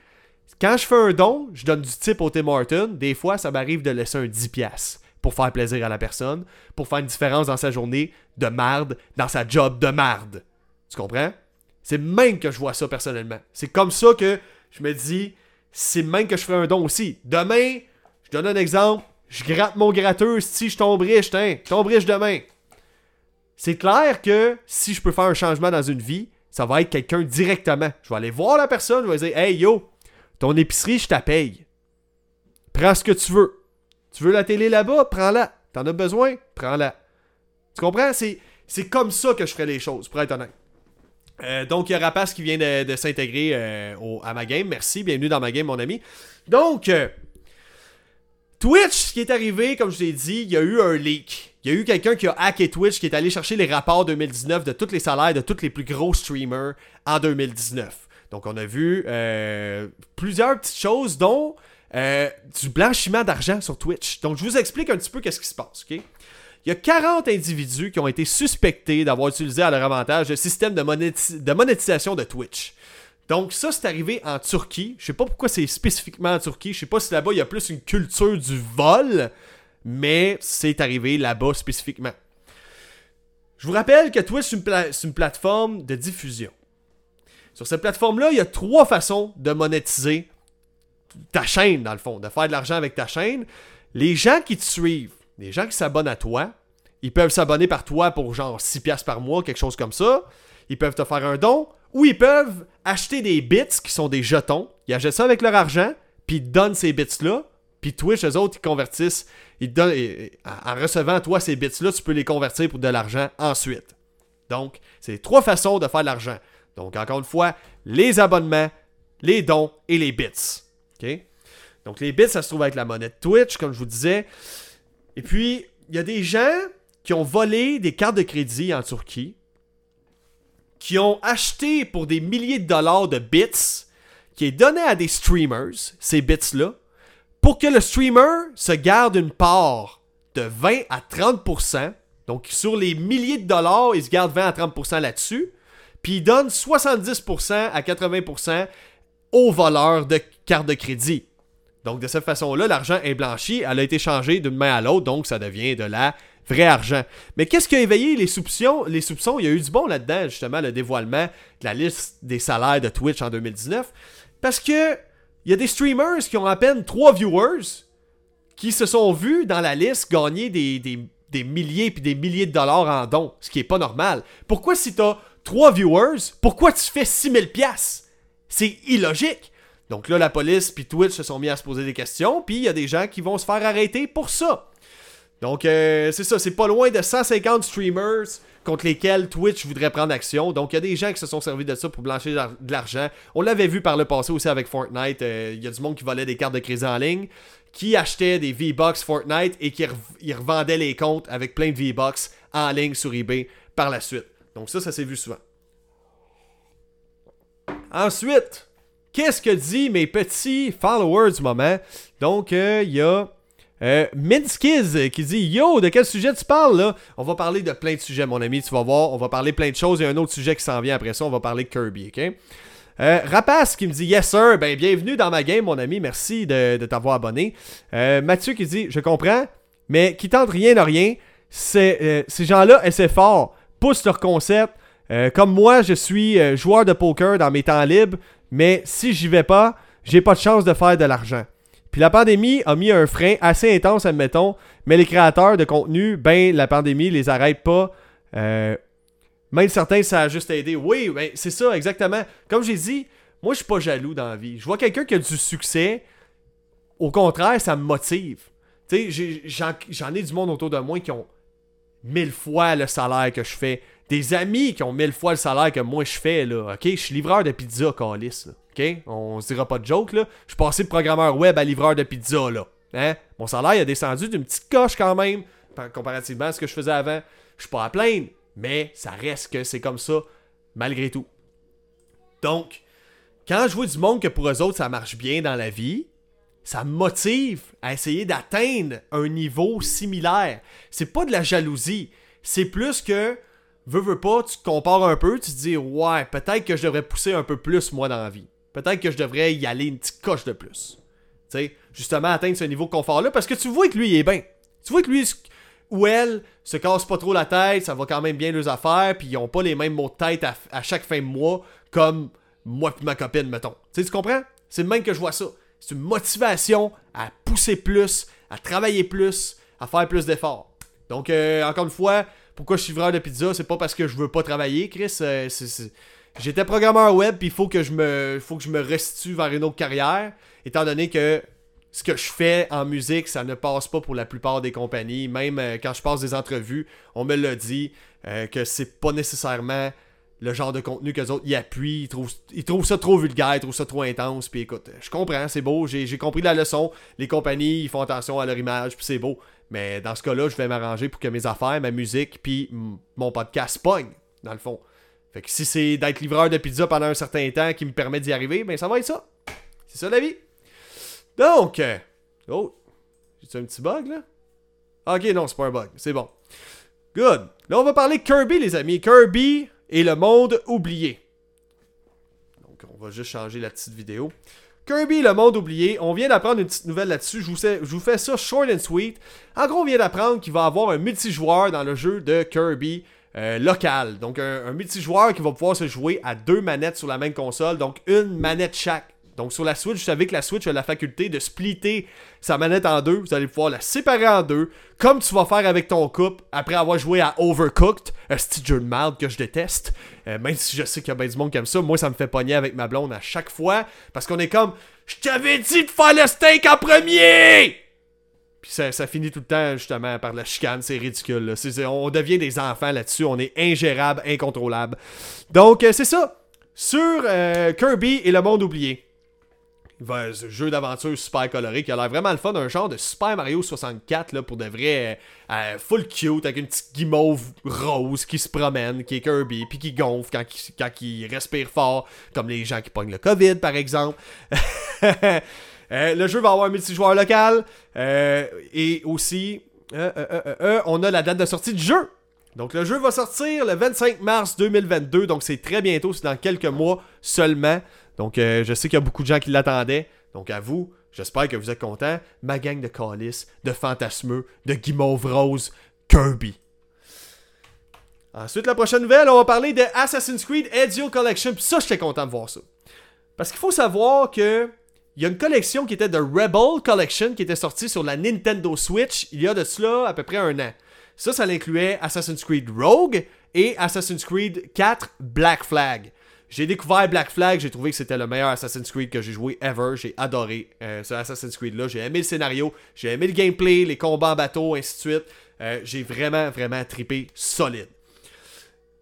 quand je fais un don, je donne du type au Tim Horton. Des fois, ça m'arrive de laisser un 10$ pour faire plaisir à la personne, pour faire une différence dans sa journée de marde, dans sa job de marde. Tu comprends? C'est même que je vois ça personnellement. C'est comme ça que je me dis, c'est même que je ferai un don aussi. Demain, je donne un exemple, je gratte mon gratteur, si je tombe riche, tiens, je tombe riche demain. C'est clair que si je peux faire un changement dans une vie, ça va être quelqu'un directement. Je vais aller voir la personne, je vais dire Hey yo, ton épicerie, je paye. Prends ce que tu veux. Tu veux la télé là-bas, prends-la. T'en as besoin, prends-la. Tu comprends? C'est, comme ça que je ferais les choses, pour être honnête. Euh, donc, il y a Rapace qui vient de, s'intégrer euh, à ma game. Merci, bienvenue dans ma game, mon ami. Donc, euh, Twitch, ce qui est arrivé, comme je l'ai dit, il y a eu un leak. Il y a eu quelqu'un qui a hacké Twitch, qui est allé chercher les rapports 2019 de tous les salaires de tous les plus gros streamers en 2019. Donc, on a vu plusieurs petites choses, dont euh, du blanchiment d'argent sur Twitch. Donc, je vous explique un petit peu qu'est-ce qui se passe, ok? Il y a 40 individus qui ont été suspectés d'avoir utilisé à leur avantage le système de, monéti- de monétisation de Twitch. Donc ça, c'est arrivé en Turquie. Je sais pas pourquoi c'est spécifiquement en Turquie. Je sais pas si là-bas, il y a plus une culture du vol, mais c'est arrivé là-bas spécifiquement. Je vous rappelle que Twitch, c'est une plateforme de diffusion. Sur cette plateforme-là, il y a trois façons de monétiser ta chaîne, dans le fond, de faire de l'argent avec ta chaîne. Les gens qui te suivent, les gens qui s'abonnent à toi, ils peuvent s'abonner par toi pour genre 6 piastres par mois, quelque chose comme ça. Ils peuvent te faire un don, ou ils peuvent acheter des bits qui sont des jetons. Ils achètent ça avec leur argent, puis ils te donnent ces bits-là, puis Twitch, eux autres, ils convertissent, ils te donnent, en recevant, toi, ces bits-là, tu peux les convertir pour de l'argent ensuite. Donc, c'est trois façons de faire de l'argent. Donc, encore une fois, les abonnements, les dons et les bits. Donc, les bits, ça se trouve avec la monnaie de Twitch, comme je vous disais. Et puis, il y a des gens qui ont volé des cartes de crédit en Turquie, qui ont acheté pour des milliers de dollars de bits, qui est donné à des streamers, ces bits-là, pour que le streamer se garde une part de 20 à 30%. Donc, sur les milliers de dollars, il se garde 20 à 30% là-dessus. Puis, il donne 70% à 80% aux voleurs de cartes de crédit. Donc, de cette façon-là, l'argent est blanchi, elle a été changée d'une main à l'autre, donc ça devient de la vrai argent. Mais qu'est-ce qui a éveillé les soupçons? Les soupçons, il y a eu du bon là-dedans, justement, le dévoilement de la liste des salaires de Twitch en 2019. Parce que il y a des streamers qui ont à peine 3 viewers qui se sont vus dans la liste gagner des, milliers puis des milliers de dollars en dons, ce qui est pas normal. Pourquoi si t'as 3 viewers, pourquoi tu fais 6000 pièces C'est illogique. Donc là, la police puis Twitch se sont mis à se poser des questions, puis il y a des gens qui vont se faire arrêter pour ça. Donc euh, c'est ça, c'est pas loin de 150 streamers contre lesquels Twitch voudrait prendre action. Donc il y a des gens qui se sont servis de ça pour blanchir de l'argent. On l'avait vu par le passé aussi avec Fortnite. euh, Il y a du monde qui volait des cartes de crédit en ligne, qui achetait des V-Bucks Fortnite et qui revendaient les comptes avec plein de V-Bucks en ligne sur eBay par la suite. Donc ça, ça s'est vu souvent. Ensuite, qu'est-ce que dit mes petits followers du moment? Donc, euh, il y a euh, Minskiz qui dit Yo, de quel sujet tu parles là? On va parler de plein de sujets, mon ami, tu vas voir. On va parler plein de choses. Il y a un autre sujet qui s'en vient après ça. On va parler de Kirby, ok? Euh, Rapace qui me dit Yes sir, ben bienvenue dans ma game, mon ami. Merci de, t'avoir abonné. Euh, Mathieu qui dit Je comprends, mais qui tente rien de rien. Ces gens-là essaient fort, poussent leur concept. Euh, comme moi, je suis euh, joueur de poker dans mes temps libres, mais si j'y vais pas, j'ai pas de chance de faire de l'argent. Puis la pandémie a mis un frein assez intense, admettons, mais les créateurs de contenu, ben la pandémie les arrête pas. Euh, même certains, ça a juste aidé. Oui, ben, c'est ça, exactement. Comme j'ai dit, moi je suis pas jaloux dans la vie. Je vois quelqu'un qui a du succès, au contraire, ça me motive. Tu sais, j'en ai du monde autour de moi qui ont mille fois le salaire que je fais. Des amis qui ont mille fois le salaire que moi je fais, là. OK? Je suis livreur de pizza, Calis. OK? On se dira pas de joke, là. Je suis passé de programmeur web à livreur de pizza, là. Hein? Mon salaire a descendu d'une petite coche quand même, par- comparativement à ce que je faisais avant. Je suis pas à plaindre, mais ça reste que c'est comme ça, malgré tout. Donc, quand je vois du monde que pour eux autres ça marche bien dans la vie, ça me motive à essayer d'atteindre un niveau similaire. C'est pas de la jalousie, c'est plus que veux veux pas, tu compares un peu, tu te dis ouais, peut-être que je devrais pousser un peu plus moi dans la vie. Peut-être que je devrais y aller une petite coche de plus. Tu sais, justement atteindre ce niveau de confort là parce que tu vois que lui il est bien. Tu vois que lui ou elle se casse pas trop la tête, ça va quand même bien leurs affaires, puis ils ont pas les mêmes mots de tête à, à chaque fin de mois comme moi et ma copine, mettons. Tu sais, tu comprends? C'est le même que je vois ça. C'est une motivation à pousser plus, à travailler plus, à faire plus d'efforts. Donc, euh, encore une fois, pourquoi je suis livreur de pizza, c'est pas parce que je veux pas travailler, Chris. euh, J'étais programmeur web, puis il faut que je me, faut que je me restitue vers une autre carrière, étant donné que ce que je fais en musique, ça ne passe pas pour la plupart des compagnies. Même euh, quand je passe des entrevues, on me l'a dit euh, que c'est pas nécessairement le genre de contenu que les autres y appuient. Ils trouvent, ça trop vulgaire, ils trouvent ça trop intense. Puis écoute, je comprends, c'est beau, j'ai j'ai compris la leçon. Les compagnies, ils font attention à leur image, puis c'est beau. Mais dans ce cas-là, je vais m'arranger pour que mes affaires, ma musique, puis mon podcast pogne, dans le fond. Fait que si c'est d'être livreur de pizza pendant un certain temps qui me permet d'y arriver, ben ça va être ça. C'est ça la vie. Donc, euh, oh, j'ai un petit bug là? Ok, non, c'est pas un bug, c'est bon. Good. Là, on va parler Kirby, les amis. Kirby et le monde oublié. Donc, on va juste changer la petite vidéo. Kirby, le monde oublié. On vient d'apprendre une petite nouvelle là-dessus. Je vous, fais ça short and sweet. En gros, on vient d'apprendre qu'il va y avoir un multijoueur dans le jeu de Kirby euh, local. Donc, un multijoueur qui va pouvoir se jouer à deux manettes sur la même console. Donc, une manette chaque. Donc, sur la Switch, vous savez que la Switch a la faculté de splitter sa manette en deux. Vous allez pouvoir la séparer en deux, comme tu vas faire avec ton couple après avoir joué à Overcooked, un petit jeu de que je déteste. Euh, même si je sais qu'il y a bien du monde aime ça, moi, ça me fait pogner avec ma blonde à chaque fois. Parce qu'on est comme, Je t'avais dit de faire le steak en premier! Puis ça, ça finit tout le temps, justement, par la chicane. C'est ridicule. on devient des enfants là-dessus. On est ingérable, incontrôlable. Donc, euh, c'est ça. Sur euh, Kirby et le monde oublié. Ce jeu d'aventure super coloré qui a l'air vraiment le fun. Un genre de Super Mario 64, là, pour de vrai. euh, euh, full cute, avec une petite guimauve rose qui se promène, qui est Kirby, puis qui gonfle quand, il- respire fort, comme les gens qui pognent le COVID, par exemple. Euh, le jeu va avoir un multijoueur local. et aussi, on a la date de sortie du jeu. Donc le jeu va sortir le 25 mars 2022. Donc c'est très bientôt, c'est dans quelques mois seulement. Donc euh, je sais qu'il y a beaucoup de gens qui l'attendaient. Donc à vous, j'espère que vous êtes contents. Ma gang de Calice, de Fantasmeux, de Guimauve Rose, Kirby. Ensuite, la prochaine nouvelle, on va parler de Assassin's Creed Ezio Collection. Puis ça, j'étais content de voir ça. Parce qu'il faut savoir que il y a une collection qui était de Rebel Collection qui était sortie sur la Nintendo Switch il y a de cela à peu près un an. Ça, ça incluait Assassin's Creed Rogue et Assassin's Creed 4 Black Flag. J'ai découvert Black Flag, j'ai trouvé que c'était le meilleur Assassin's Creed que j'ai joué ever. J'ai adoré euh, ce Assassin's Creed-là. J'ai aimé le scénario, j'ai aimé le gameplay, les combats en bateau, ainsi de suite. Euh, j'ai vraiment, vraiment trippé solide.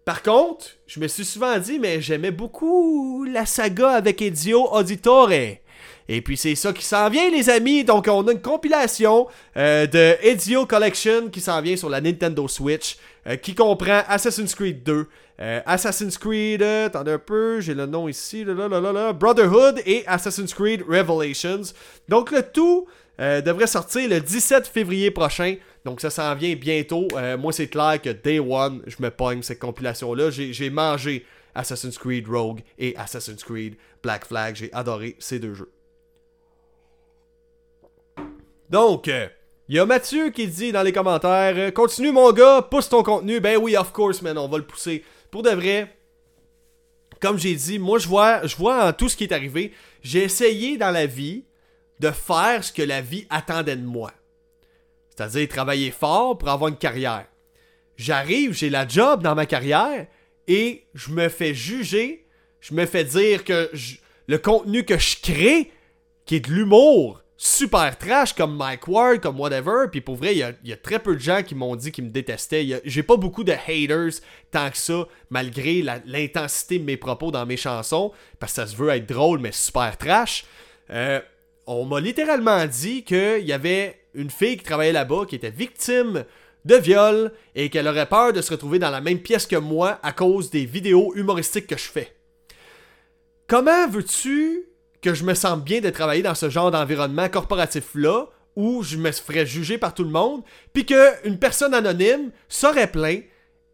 Par contre, je me suis souvent dit, mais j'aimais beaucoup la saga avec Ezio Auditore. Et puis c'est ça qui s'en vient, les amis. Donc on a une compilation euh, de Ezio Collection qui s'en vient sur la Nintendo Switch, euh, qui comprend Assassin's Creed 2, euh, Assassin's Creed, attendez un peu, j'ai le nom ici, là, là, là, Brotherhood et Assassin's Creed Revelations. Donc le tout devrait sortir le 17 février prochain. Donc ça s'en vient bientôt. Moi c'est clair que Day One, je me pogne cette compilation-là. J'ai mangé Assassin's Creed Rogue et Assassin's Creed Black Flag. J'ai adoré ces deux jeux. Donc, il y a Mathieu qui dit dans les commentaires euh, Continue mon gars, pousse ton contenu. Ben oui, of course, man, on va le pousser. Pour de vrai, comme j'ai dit, moi je vois, je vois en tout ce qui est arrivé, j'ai essayé dans la vie de faire ce que la vie attendait de moi. C'est-à-dire travailler fort pour avoir une carrière. J'arrive, j'ai la job dans ma carrière et je me fais juger, je me fais dire que le contenu que je crée, qui est de l'humour, super trash comme Mike Ward, comme whatever, puis pour vrai, il y a, très peu de gens qui m'ont dit qu'ils me détestaient. J'ai pas beaucoup de haters tant que ça, malgré l'intensité de mes propos dans mes chansons, parce que ça se veut être drôle, mais super trash. Euh, on m'a littéralement dit qu'il y avait une fille qui travaillait là-bas qui était victime de viol et qu'elle aurait peur de se retrouver dans la même pièce que moi à cause des vidéos humoristiques que je fais. Comment veux-tu que je me sente bien de travailler dans ce genre d'environnement corporatif-là où je me ferais juger par tout le monde, puis qu'une personne anonyme serait plainte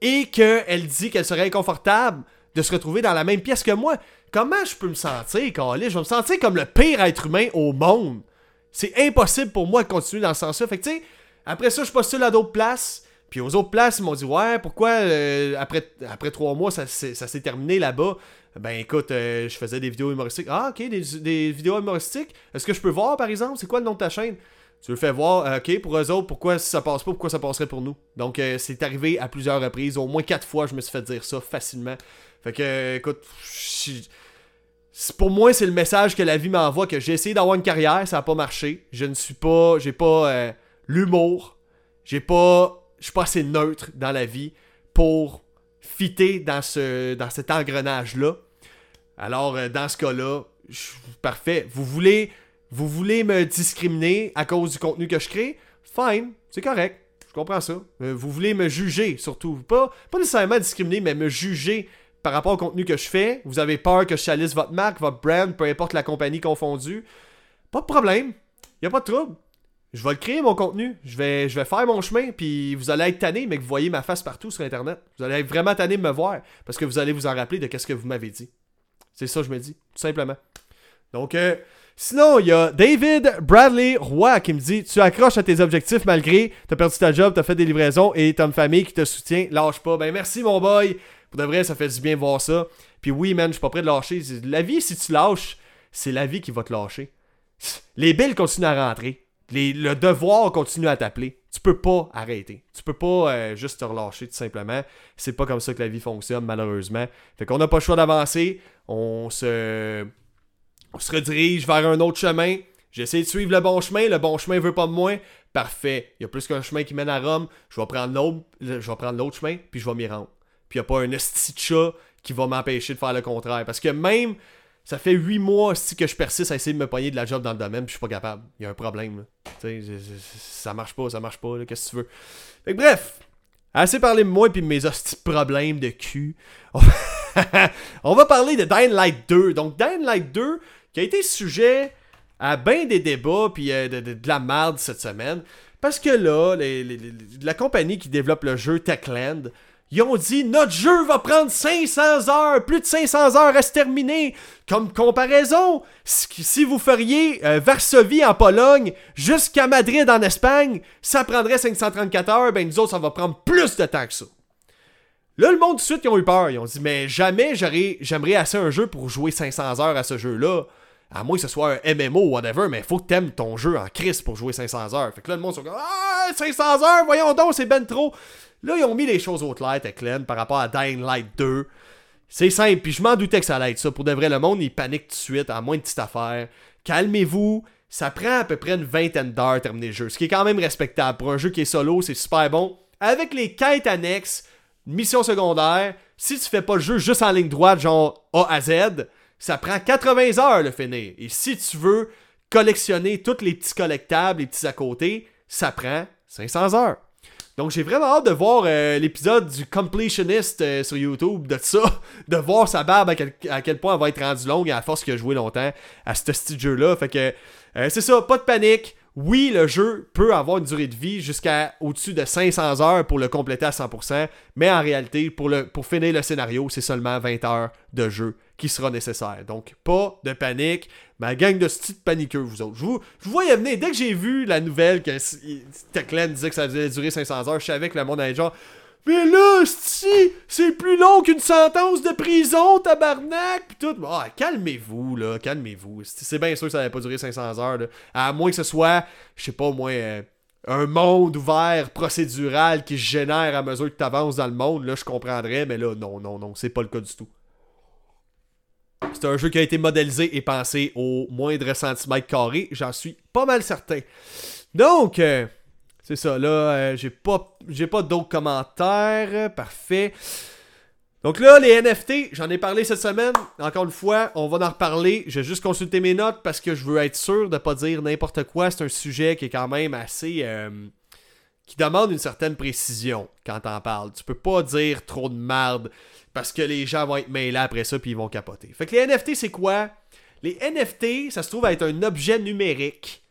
et qu'elle dit qu'elle serait inconfortable de se retrouver dans la même pièce que moi? Comment je peux me sentir, Carlis? Je vais me sentir comme le pire être humain au monde. C'est impossible pour moi de continuer dans ce sens-là. Fait que, tu sais, après ça, je postule à d'autres places. Puis aux autres places, ils m'ont dit Ouais, pourquoi euh, après, après trois mois, ça, s'est- terminé là-bas? Ben écoute, euh, je faisais des vidéos humoristiques. Ah, ok, des, vidéos humoristiques. Est-ce que je peux voir, par exemple? C'est quoi le nom de ta chaîne? Tu le fais voir, euh, ok, pour eux autres, pourquoi ça passe pas, pourquoi ça passerait pour nous? Donc, c'est arrivé à plusieurs reprises. Au moins quatre fois, je me suis fait dire ça facilement. Fait que, écoute, pour moi, c'est le message que la vie m'envoie que j'ai essayé d'avoir une carrière, ça n'a pas marché. Je ne suis pas, j'ai pas l'humour, j'ai pas, je suis pas assez neutre dans la vie pour fitter dans ce, dans cet engrenage là. Alors, euh, dans ce cas-là, parfait. Vous voulez, vous voulez me discriminer à cause du contenu que je crée, fine, c'est correct. Je comprends ça. Euh, vous voulez me juger, surtout. Pas, pas nécessairement discriminer, mais me juger par rapport au contenu que je fais. Vous avez peur que je salisse votre marque, votre brand, peu importe la compagnie confondue. Pas de problème. Y a pas de trouble. Je vais le créer, mon contenu. Je vais, faire mon chemin, puis vous allez être tanné, mais que vous voyez ma face partout sur Internet. Vous allez être vraiment tanné de me voir, parce que vous allez vous en rappeler de qu'est-ce que vous m'avez dit. C'est ça je me dis, tout simplement. Donc, euh, sinon, il y a David Bradley Roy qui me dit Tu accroches à tes objectifs malgré t'as perdu ta job, t'as fait des livraisons et t'as une famille qui te soutient. Lâche pas. Ben, merci, mon boy. Pour de vrai, ça fait du bien voir ça. Puis oui, man, je suis pas prêt de lâcher. La vie, si tu lâches, c'est la vie qui va te lâcher. Les billes continuent à rentrer. Le devoir continue à t'appeler. Tu peux pas arrêter. Tu peux pas euh, juste te relâcher, tout simplement. C'est pas comme ça que la vie fonctionne, malheureusement. Fait qu'on n'a pas le choix d'avancer. On se. On se redirige vers un autre chemin. J'essaie de suivre le bon chemin. Le bon chemin veut pas de moi. Parfait. Il y a plus qu'un chemin qui mène à Rome. Je vais prendre l'autre, je vais prendre l'autre chemin, puis je vais m'y rendre. Puis il n'y a pas un esti chat qui va m'empêcher de faire le contraire. Parce que même, ça fait 8 mois aussi que je persiste à essayer de me pogner de la job dans le domaine, puis je suis pas capable. Il y a un problème. Tu sais, ça marche pas, ça marche pas. Qu'est-ce que tu veux? Fait que bref, assez parlé de moi et de mes hosties problèmes de cul. On va parler de Dying Light 2. Donc, Dying Light 2, qui a été sujet à bien des débats puis euh, de, la merde cette semaine. Parce que là, la compagnie qui développe le jeu Techland, ils ont dit notre jeu va prendre 500 heures, plus de 500 heures à se terminer. Comme comparaison, si vous feriez euh, Varsovie en Pologne jusqu'à Madrid en Espagne, ça prendrait 534 heures, ben nous autres ça va prendre plus de temps que ça. Là, le monde tout de suite, ils ont eu peur. Ils ont dit, mais jamais j'aimerais assez un jeu pour jouer 500 heures à ce jeu-là. À moins que ce soit un MMO ou whatever, mais faut que t'aimes ton jeu en crise pour jouer 500 heures. Fait que là, le monde sont comme Ah, 500 heures, voyons donc, c'est ben trop. Là, ils ont mis les choses au clair, Techland, par rapport à Dying Light 2. C'est simple, puis je m'en doutais que ça allait être ça. Pour de vrai, le monde, il panique tout de suite, à moins de petites affaires. Calmez-vous, ça prend à peu près une vingtaine d'heures terminer le jeu, ce qui est quand même respectable. Pour un jeu qui est solo, c'est super bon. Avec les quêtes annexes, mission secondaire, si tu fais pas le jeu juste en ligne droite, genre A à Z, ça prend 80 heures le finir. Et si tu veux collectionner tous les petits collectables, les petits à côté, ça prend 500 heures. Donc j'ai vraiment hâte de voir euh, l'épisode du completionist euh, sur YouTube de ça, de voir sa barbe à quel, point elle va être rendue longue à force qu'il a joué longtemps à ce petit jeu-là. Fait que euh, c'est ça, pas de panique. Oui, le jeu peut avoir une durée de vie jusqu'à au-dessus de 500 heures pour le compléter à 100%, mais en réalité, pour, finir le scénario, c'est seulement 20 heures de jeu qui sera nécessaire. Donc, pas de panique. Ma gang de petites paniqueux, vous autres. Je vous, je voyais venir. Dès que j'ai vu la nouvelle que Techland disait que ça allait durer 500 heures, je savais que le monde allait genre mais là, si, c'est plus long qu'une sentence de prison, tabarnak, pis tout. Ah, calmez-vous, là, calmez-vous. C'est bien sûr que ça n'allait pas durer 500 heures, là. À moins que ce soit, je sais pas, moi, euh, un monde ouvert, procédural, qui se génère à mesure que tu avances dans le monde, là, je comprendrais, mais là, non, non, non, c'est pas le cas du tout. C'est un jeu qui a été modélisé et pensé au moindre centimètre carré, j'en suis pas mal certain. Donc, euh, c'est ça, là, euh, j'ai pas, pas d'autres commentaires, parfait. Donc là, les NFT, j'en ai parlé cette semaine. Encore une fois, on va en reparler. J'ai juste consulté mes notes parce que je veux être sûr de pas dire n'importe quoi. C'est un sujet qui est quand même assez... Euh, qui demande une certaine précision quand t'en parles. Tu peux pas dire trop de merde parce que les gens vont être mêlés après ça puis ils vont capoter. Fait que les NFT, c'est quoi? Les NFT, ça se trouve être un objet numérique,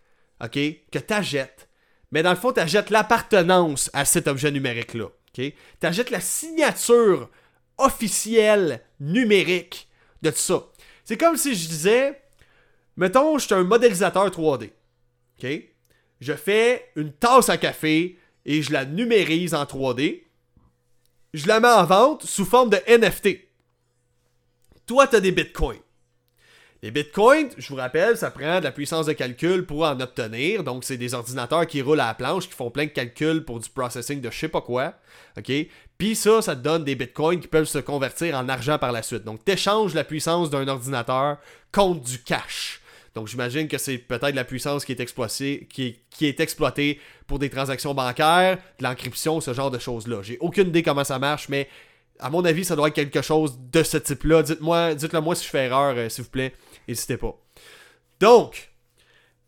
ok, que t'achètes. Mais dans le fond, t'achètes l'appartenance à cet objet numérique-là, ok? T'achètes la signature officielle numérique de tout ça. C'est comme si je disais, mettons, je suis un modélisateur 3D, ok? Je fais une tasse à café et je la numérise en 3D je la mets en vente sous forme de NFT. Toi, tu as des bitcoins. Les bitcoins, je vous rappelle, ça prend de la puissance de calcul pour en obtenir. Donc, c'est des ordinateurs qui roulent à la planche, qui font plein de calculs pour du processing de je sais pas quoi. OK? Puis ça, ça te donne des bitcoins qui peuvent se convertir en argent par la suite. Donc, tu échanges la puissance d'un ordinateur contre du cash. Donc j'imagine que c'est peut-être la puissance qui est exploitée, pour des transactions bancaires, de l'encryption, ce genre de choses-là. J'ai aucune idée comment ça marche, mais à mon avis, ça doit être quelque chose de ce type-là. Dites-moi, dites-le moi si je fais erreur, euh, s'il vous plaît. N'hésitez pas. Donc,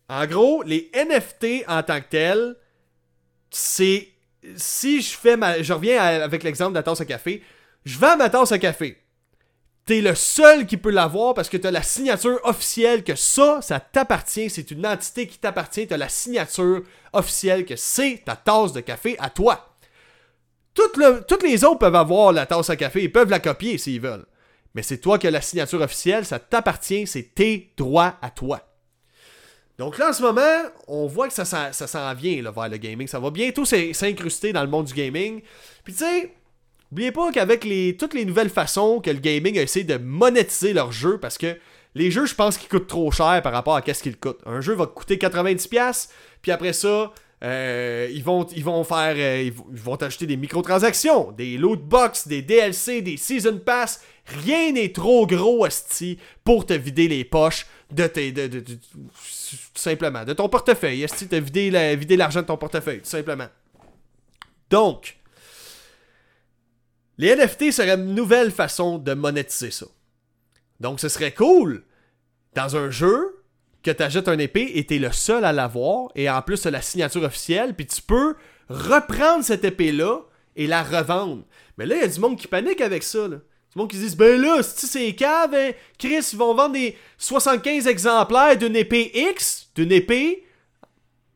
en gros, les NFT en tant que tels, c'est si je fais ma. Je reviens avec l'exemple de la tasse à café. Je vends ma tasse à café. T'es le seul qui peut l'avoir parce que t'as la signature officielle que ça, ça t'appartient. C'est une entité qui t'appartient. T'as la signature officielle que c'est ta tasse de café à toi. Toutes, les autres peuvent avoir la tasse à café. Ils peuvent la copier s'ils veulent. Mais c'est toi qui as la signature officielle. Ça t'appartient. C'est tes droits à toi. Donc là, en ce moment, on voit que ça, ça, s'en vient vers le gaming. Ça va bientôt s'incruster dans le monde du gaming. Puis tu sais, N'oubliez pas qu'avec les, toutes les nouvelles façons que le gaming a essayé de monétiser leur jeu, parce que les jeux, je pense qu'ils coûtent trop cher par rapport à qu'est-ce qu'ils coûtent. Un jeu va coûter 90$, puis après ça, euh, ils, vont, ils vont faire. Euh, ils vont t'acheter des microtransactions, des loot box, des DLC, des season pass. Rien n'est trop gros, Asti, pour te vider les poches de tes. De, tout simplement. De ton portefeuille. Que tu as vidé la- l'argent de ton portefeuille, tout simplement. Donc, les NFT seraient une nouvelle façon de monétiser ça. Donc, ce serait cool dans un jeu que tu achètes un épée et tu es le seul à l'avoir et en plus, la signature officielle, puis tu peux reprendre cette épée-là et la revendre. Mais là, il y a du monde qui panique avec ça. Du monde qui se dit Ben là, si c'est cave, hein, Chris, ils vont vendre des 75 exemplaires d'une épée X, d'une épée,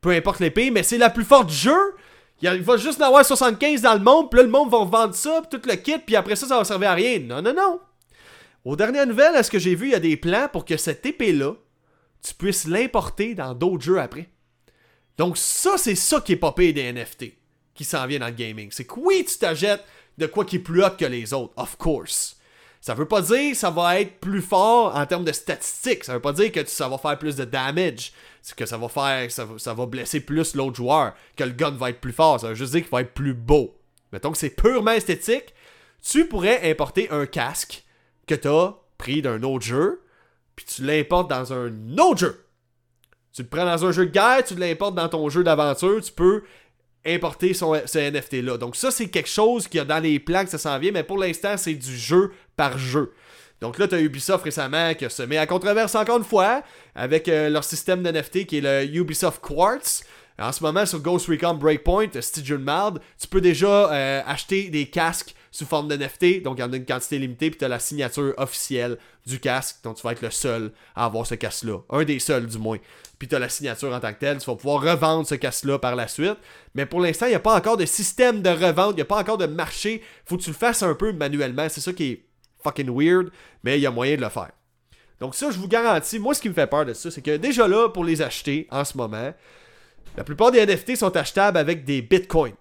peu importe l'épée, mais c'est la plus forte du jeu. Il va juste en avoir 75 dans le monde, puis là, le monde va vendre ça, puis tout le kit, puis après ça, ça va servir à rien. Non, non, non. Aux dernières nouvelles, à ce que j'ai vu, il y a des plans pour que cette épée-là, tu puisses l'importer dans d'autres jeux après? Donc ça, c'est ça qui est pire des NFT qui s'en vient dans le gaming. C'est que oui, tu t'achètes de quoi qui est plus hot que les autres, of course. Ça veut pas dire que ça va être plus fort en termes de statistiques. Ça veut pas dire que ça va faire plus de damage. C'est que ça va faire, ça, va- blesser plus l'autre joueur, que le gun va être plus fort. Ça veut juste dire qu'il va être plus beau. Mettons que c'est purement esthétique. Tu pourrais importer un casque que tu as pris d'un autre jeu, puis tu l'importes dans un autre jeu. Tu le prends dans un jeu de guerre, tu l'importes dans ton jeu d'aventure, tu peux importer son, ce NFT-là. Donc ça, c'est quelque chose qu'il y a dans les plans que ça s'en vient, mais pour l'instant, c'est du jeu par jeu. Donc là, tu as Ubisoft récemment qui se met à controverse encore une fois avec euh, leur système d'NFT qui est le Ubisoft Quartz. En ce moment, sur Ghost Recon Breakpoint, Stygian Mald, tu peux déjà euh, acheter des casques sous forme d'NFT. Donc, il y en a une quantité limitée, puis tu as la signature officielle du casque. Donc, tu vas être le seul à avoir ce casque-là. Un des seuls, du moins. Puis, tu as la signature en tant que telle. Tu vas pouvoir revendre ce casque-là par la suite. Mais pour l'instant, il n'y a pas encore de système de revente. Il n'y a pas encore de marché. faut que tu le fasses un peu manuellement. C'est ça qui est fucking weird. Mais il y a moyen de le faire. Donc, ça, je vous garantis. Moi, ce qui me fait peur de ça, c'est que déjà là, pour les acheter en ce moment, la plupart des NFT sont achetables avec des bitcoins.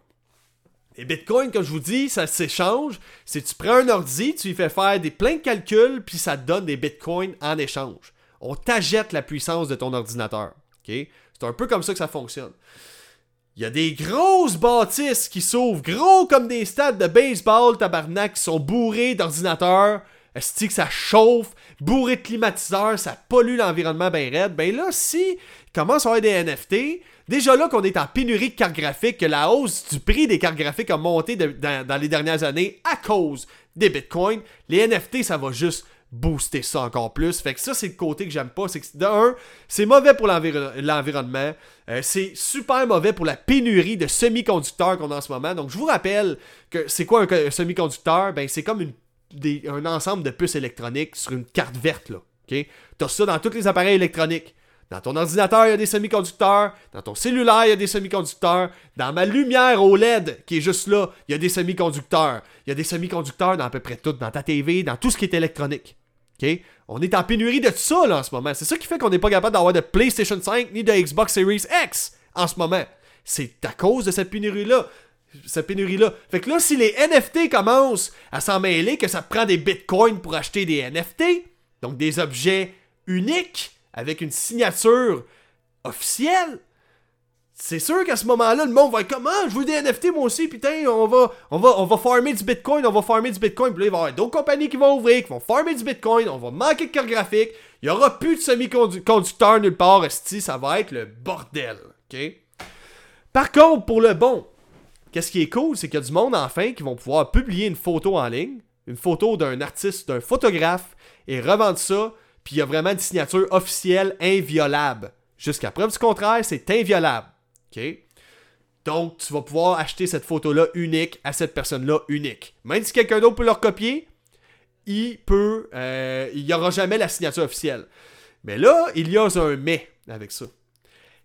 Les bitcoins, comme je vous dis, ça s'échange. C'est tu prends un ordi, tu lui fais faire des plein de calculs, puis ça te donne des bitcoins en échange. On t'achète la puissance de ton ordinateur. C'est un peu comme ça que ça fonctionne. Il y a des grosses bâtisses qui s'ouvrent, gros comme des stades de baseball, tabarnak, qui sont bourrés d'ordinateurs. Est-ce que ça chauffe, bourré de climatiseurs, ça pollue l'environnement bien raide? Ben là, si commence à avoir des NFT, déjà là qu'on est en pénurie de cartes graphiques, que la hausse du prix des cartes graphiques a monté dans les dernières années à cause des bitcoins, les NFT, ça va juste booster ça encore plus. Fait que ça, c'est le côté que j'aime pas. C'est que, de un, c'est mauvais pour l'environ- l'environnement. Euh, c'est super mauvais pour la pénurie de semi-conducteurs qu'on a en ce moment. Donc, je vous rappelle que c'est quoi un, co- un semi-conducteur? Ben, c'est comme un ensemble de puces électroniques sur une carte verte, là. OK? T'as ça dans tous les appareils électroniques. Dans ton ordinateur, il y a des semi-conducteurs. Dans ton cellulaire, il y a des semi-conducteurs. Dans ma lumière OLED, qui est juste là, il y a des semi-conducteurs. Il y a des semi-conducteurs dans à peu près tout, dans ta TV, dans tout ce qui est électronique. On est en pénurie de ça, en ce moment. C'est ça qui fait qu'on n'est pas capable d'avoir de PlayStation 5 ni de Xbox Series X en ce moment. C'est à cause de cette pénurie-là. Cette pénurie-là. Fait que là, si les NFT commencent à s'en mêler, que ça prend des bitcoins pour acheter des NFT, donc des objets uniques, avec une signature officielle, c'est sûr qu'à ce moment-là, le monde va être comme Ah, je veux des NFT moi aussi, putain, on va, on va, on va farmer du bitcoin, on va farmer du bitcoin. Puis là, il va y avoir d'autres compagnies qui vont ouvrir, qui vont farmer du bitcoin, on va manquer de carte graphique, il y aura plus de semi-conducteurs nulle part, esti, ça va être le bordel. OK? Par contre, pour le bon, qu'est-ce qui est cool, c'est qu'il y a du monde enfin qui vont pouvoir publier une photo en ligne, une photo d'un artiste, d'un photographe, et revendre ça, puis il y a vraiment une signature officielle inviolable. Jusqu'à preuve du contraire, c'est inviolable. Donc, tu vas pouvoir acheter cette photo-là unique à cette personne-là unique. Même si quelqu'un d'autre peut le recopier, il peut. euh, il n'y aura jamais la signature officielle. Mais là, il y a un mais avec ça.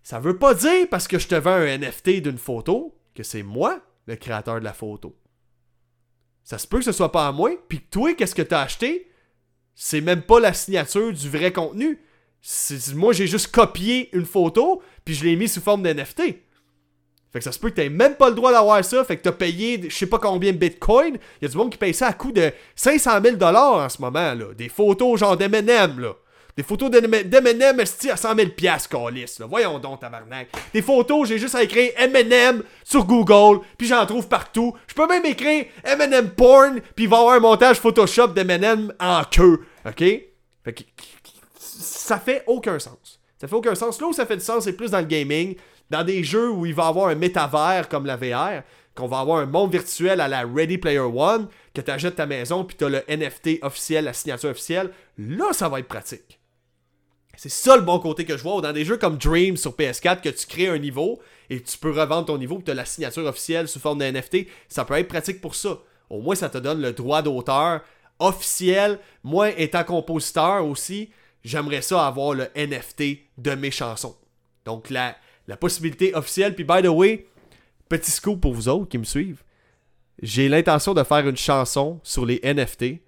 Ça veut pas dire parce que je te vends un NFT d'une photo que c'est moi le créateur de la photo. Ça se peut que ce soit pas à moi, puis toi, qu'est-ce que tu as acheté? C'est même pas la signature du vrai contenu. Moi, j'ai juste copié une photo, puis je l'ai mis sous forme d'NFT. Fait que ça se peut que t'aies même pas le droit d'avoir ça, fait que t'as payé je sais pas combien de bitcoin. Y a du monde qui paye ça à coût de 500 000 en ce moment, là. Des photos genre d'M&M, là. Des photos d'M&M à 100 000 piastres, câlisse, là. Voyons donc, tabarnak. Des photos, j'ai juste à écrire M&M sur Google, puis j'en trouve partout. Je peux même écrire M&M porn, puis il va avoir un montage Photoshop d'M&M en queue, ok? Fait que ça fait aucun sens. Ça fait aucun sens. Là où ça fait du sens, c'est plus dans le gaming, dans des jeux où il va avoir un métavers comme la VR, qu'on va avoir un monde virtuel à la Ready Player One, que tu achètes ta maison, puis tu as le NFT officiel, la signature officielle. Là, ça va être pratique. C'est ça le bon côté que je vois. Dans des jeux comme Dream sur PS4, que tu crées un niveau et tu peux revendre ton niveau, tu as la signature officielle sous forme de NFT, ça peut être pratique pour ça. Au moins, ça te donne le droit d'auteur officiel. Moi, étant compositeur aussi, j'aimerais ça avoir le NFT de mes chansons. Donc, la, la possibilité officielle. Puis, by the way, petit scoop pour vous autres qui me suivent. J'ai l'intention de faire une chanson sur les NFT.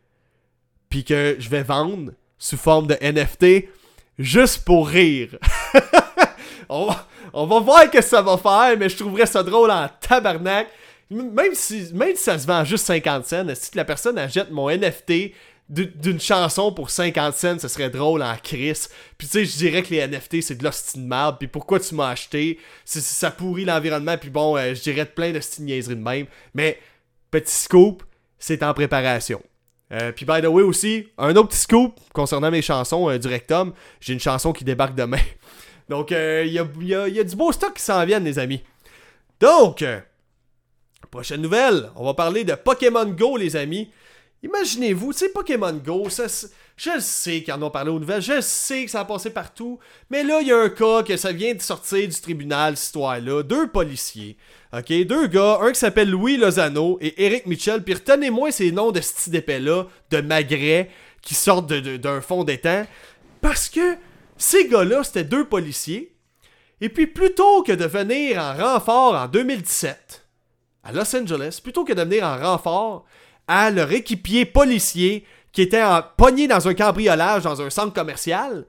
Puis que je vais vendre sous forme de NFT juste pour rire. on, va, voir que ça va faire, mais je trouverais ça drôle en tabarnak. Même si, même si ça se vend juste 50 cents, si la personne achète mon NFT d'une chanson pour 50 cents, ce serait drôle en crise. Puis tu sais, je dirais que les NFT, c'est de l'hostie de merde. Puis pourquoi tu m'as acheté? Ça pourrit l'environnement. Puis bon, euh, je dirais plein de niaiseries de même. Mais petit scoop, c'est en préparation. Euh, puis, by the way, aussi, un autre petit scoop concernant mes chansons euh, du Rectum. J'ai une chanson qui débarque demain. Donc, il euh, y, a, du beau stock qui s'en vient, les amis. Donc, prochaine nouvelle, on va parler de Pokémon Go, les amis. Imaginez-vous, sais, Pokémon Go, je sais qu'ils en ont parlé aux nouvelles, je sais que ça a passé partout, mais là, il y a un cas que ça vient de sortir du tribunal, cette histoire-là. Deux policiers, ok, deux gars, un qui s'appelle Louis Lozano et Eric Mitchell, puis retenez-moi ces noms de style d'épée-là, de magret, qui sortent d'un fond d'étang, parce que ces gars-là, c'était deux policiers, et puis plutôt que de venir en renfort en 2017, à Los Angeles, plutôt que de venir en renfort à leur équipier policier qui était en, pogné dans un cambriolage dans un centre commercial.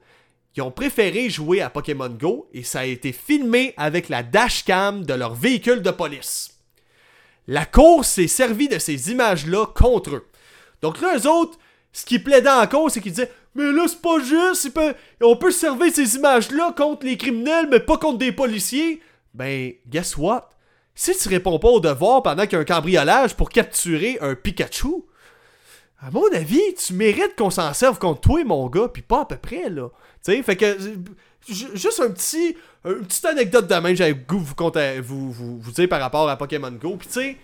Ils ont préféré jouer à Pokémon Go et ça a été filmé avec la dashcam de leur véhicule de police. La course s'est servie de ces images-là contre eux. Donc là, eux autres, ce qui plaidait en cause, c'est qu'ils disaient Mais là, c'est pas juste, on peut servir ces images-là contre les criminels, mais pas contre des policiers. Ben, guess what? Si tu réponds pas au devoir pendant qu'il y a un cambriolage pour capturer un Pikachu, à mon avis, tu mérites qu'on s'en serve contre toi, mon gars, puis pas à peu près, là. Tu sais, fait que. Juste un petit. Une petite anecdote de même, j'avais goût vous, vous, vous, vous dire par rapport à Pokémon Go. Puis tu sais,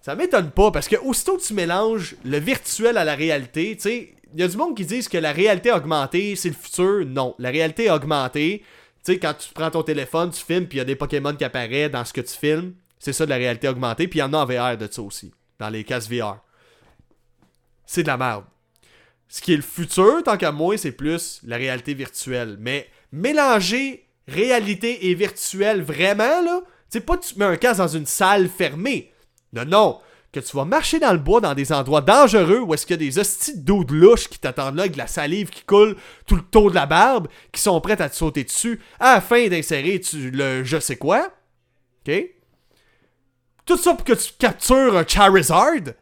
ça m'étonne pas, parce que aussitôt que tu mélanges le virtuel à la réalité, tu sais, il y a du monde qui disent que la réalité augmentée, c'est le futur. Non, la réalité augmentée, tu sais, quand tu prends ton téléphone, tu filmes, puis il y a des Pokémon qui apparaissent dans ce que tu filmes, c'est ça de la réalité augmentée, puis il y en a en VR de ça aussi, dans les cases VR c'est de la merde. Ce qui est le futur, tant qu'à moi, c'est plus la réalité virtuelle. Mais mélanger réalité et virtuel vraiment, là, c'est pas tu mets un casque dans une salle fermée. Non, non. Que tu vas marcher dans le bois dans des endroits dangereux où est-ce qu'il y a des hosties d'eau de louche qui t'attendent là avec de la salive qui coule tout le tour de la barbe, qui sont prêtes à te sauter dessus afin d'insérer le je sais quoi. Tout ça pour que tu captures un Charizard?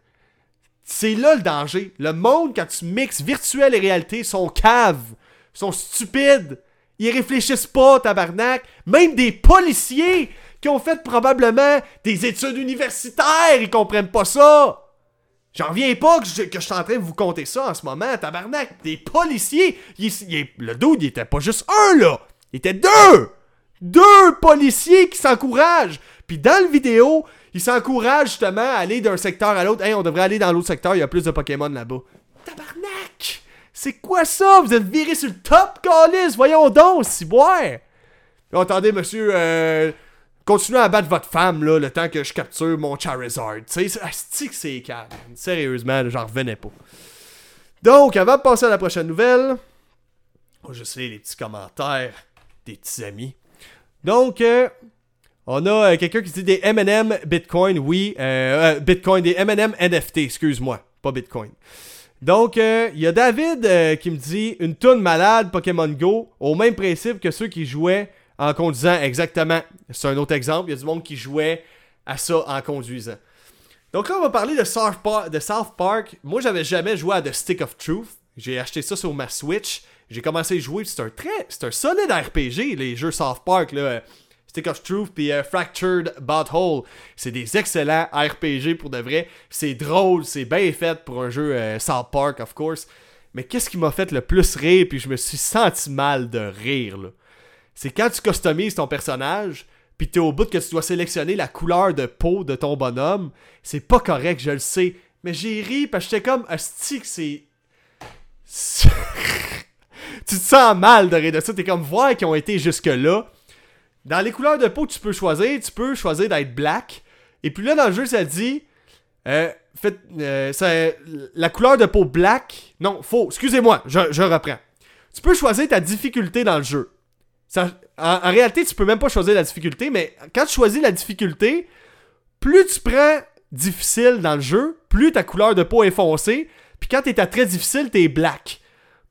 C'est là le danger. Le monde, quand tu mixes virtuel et réalité, sont caves, sont stupides. Ils réfléchissent pas, tabarnak. Même des policiers qui ont fait probablement des études universitaires, ils comprennent pas ça. J'en reviens pas que je, que je suis en train de vous compter ça en ce moment, tabarnak. Des policiers. le dude, il était pas juste un, là. Il était deux. Deux policiers qui s'encouragent. Puis dans le vidéo, il s'encourage justement à aller d'un secteur à l'autre. Hey, on devrait aller dans l'autre secteur, il y a plus de Pokémon là-bas. Tabarnak! C'est quoi ça? Vous êtes viré sur le top, Calis? Voyons donc, si boire! Attendez, monsieur, euh, continuez à battre votre femme, là, le temps que je capture mon Charizard. Tu sais, c'est calme. Sérieusement, j'en revenais pas. Donc, avant de passer à la prochaine nouvelle, je sais les petits commentaires des petits amis. Donc, euh, on a euh, quelqu'un qui dit des M&M Bitcoin, oui. Euh, euh, Bitcoin, des M&M NFT, excuse-moi, pas Bitcoin. Donc, il y a David qui me dit une tonne malade Pokémon Go, au même principe que ceux qui jouaient en conduisant. Exactement. C'est un autre exemple. Il y a du monde qui jouait à ça en conduisant. Donc là, on va parler de South Park. De South Park. Moi, j'avais jamais joué à The Stick of Truth. J'ai acheté ça sur ma Switch. J'ai commencé à jouer. C'est un très, c'est un solide RPG, les jeux South Park là. Stick of Truth puis euh, Fractured Butthole. C'est des excellents RPG pour de vrai. C'est drôle, c'est bien fait pour un jeu euh, South Park, of course. Mais qu'est-ce qui m'a fait le plus rire, puis je me suis senti mal de rire, là? C'est quand tu customises ton personnage, puis t'es au bout que tu dois sélectionner la couleur de peau de ton bonhomme. C'est pas correct, je le sais. Mais j'ai ri parce que j'étais comme, que c'est... tu te sens mal de rire de ça. T'es comme, voir qui ont été jusque-là. Dans les couleurs de peau, tu peux choisir. Tu peux choisir d'être black. Et puis là, dans le jeu, ça dit... Euh, fait, euh, ça, la couleur de peau black... Non, faux. Excusez-moi, je, je reprends. Tu peux choisir ta difficulté dans le jeu. Ça, en, en, réalité, tu peux même pas choisir la difficulté, mais quand tu choisis la difficulté, plus tu prends difficile dans le jeu, plus ta couleur de peau est foncée, puis quand t'es à très difficile, t'es black.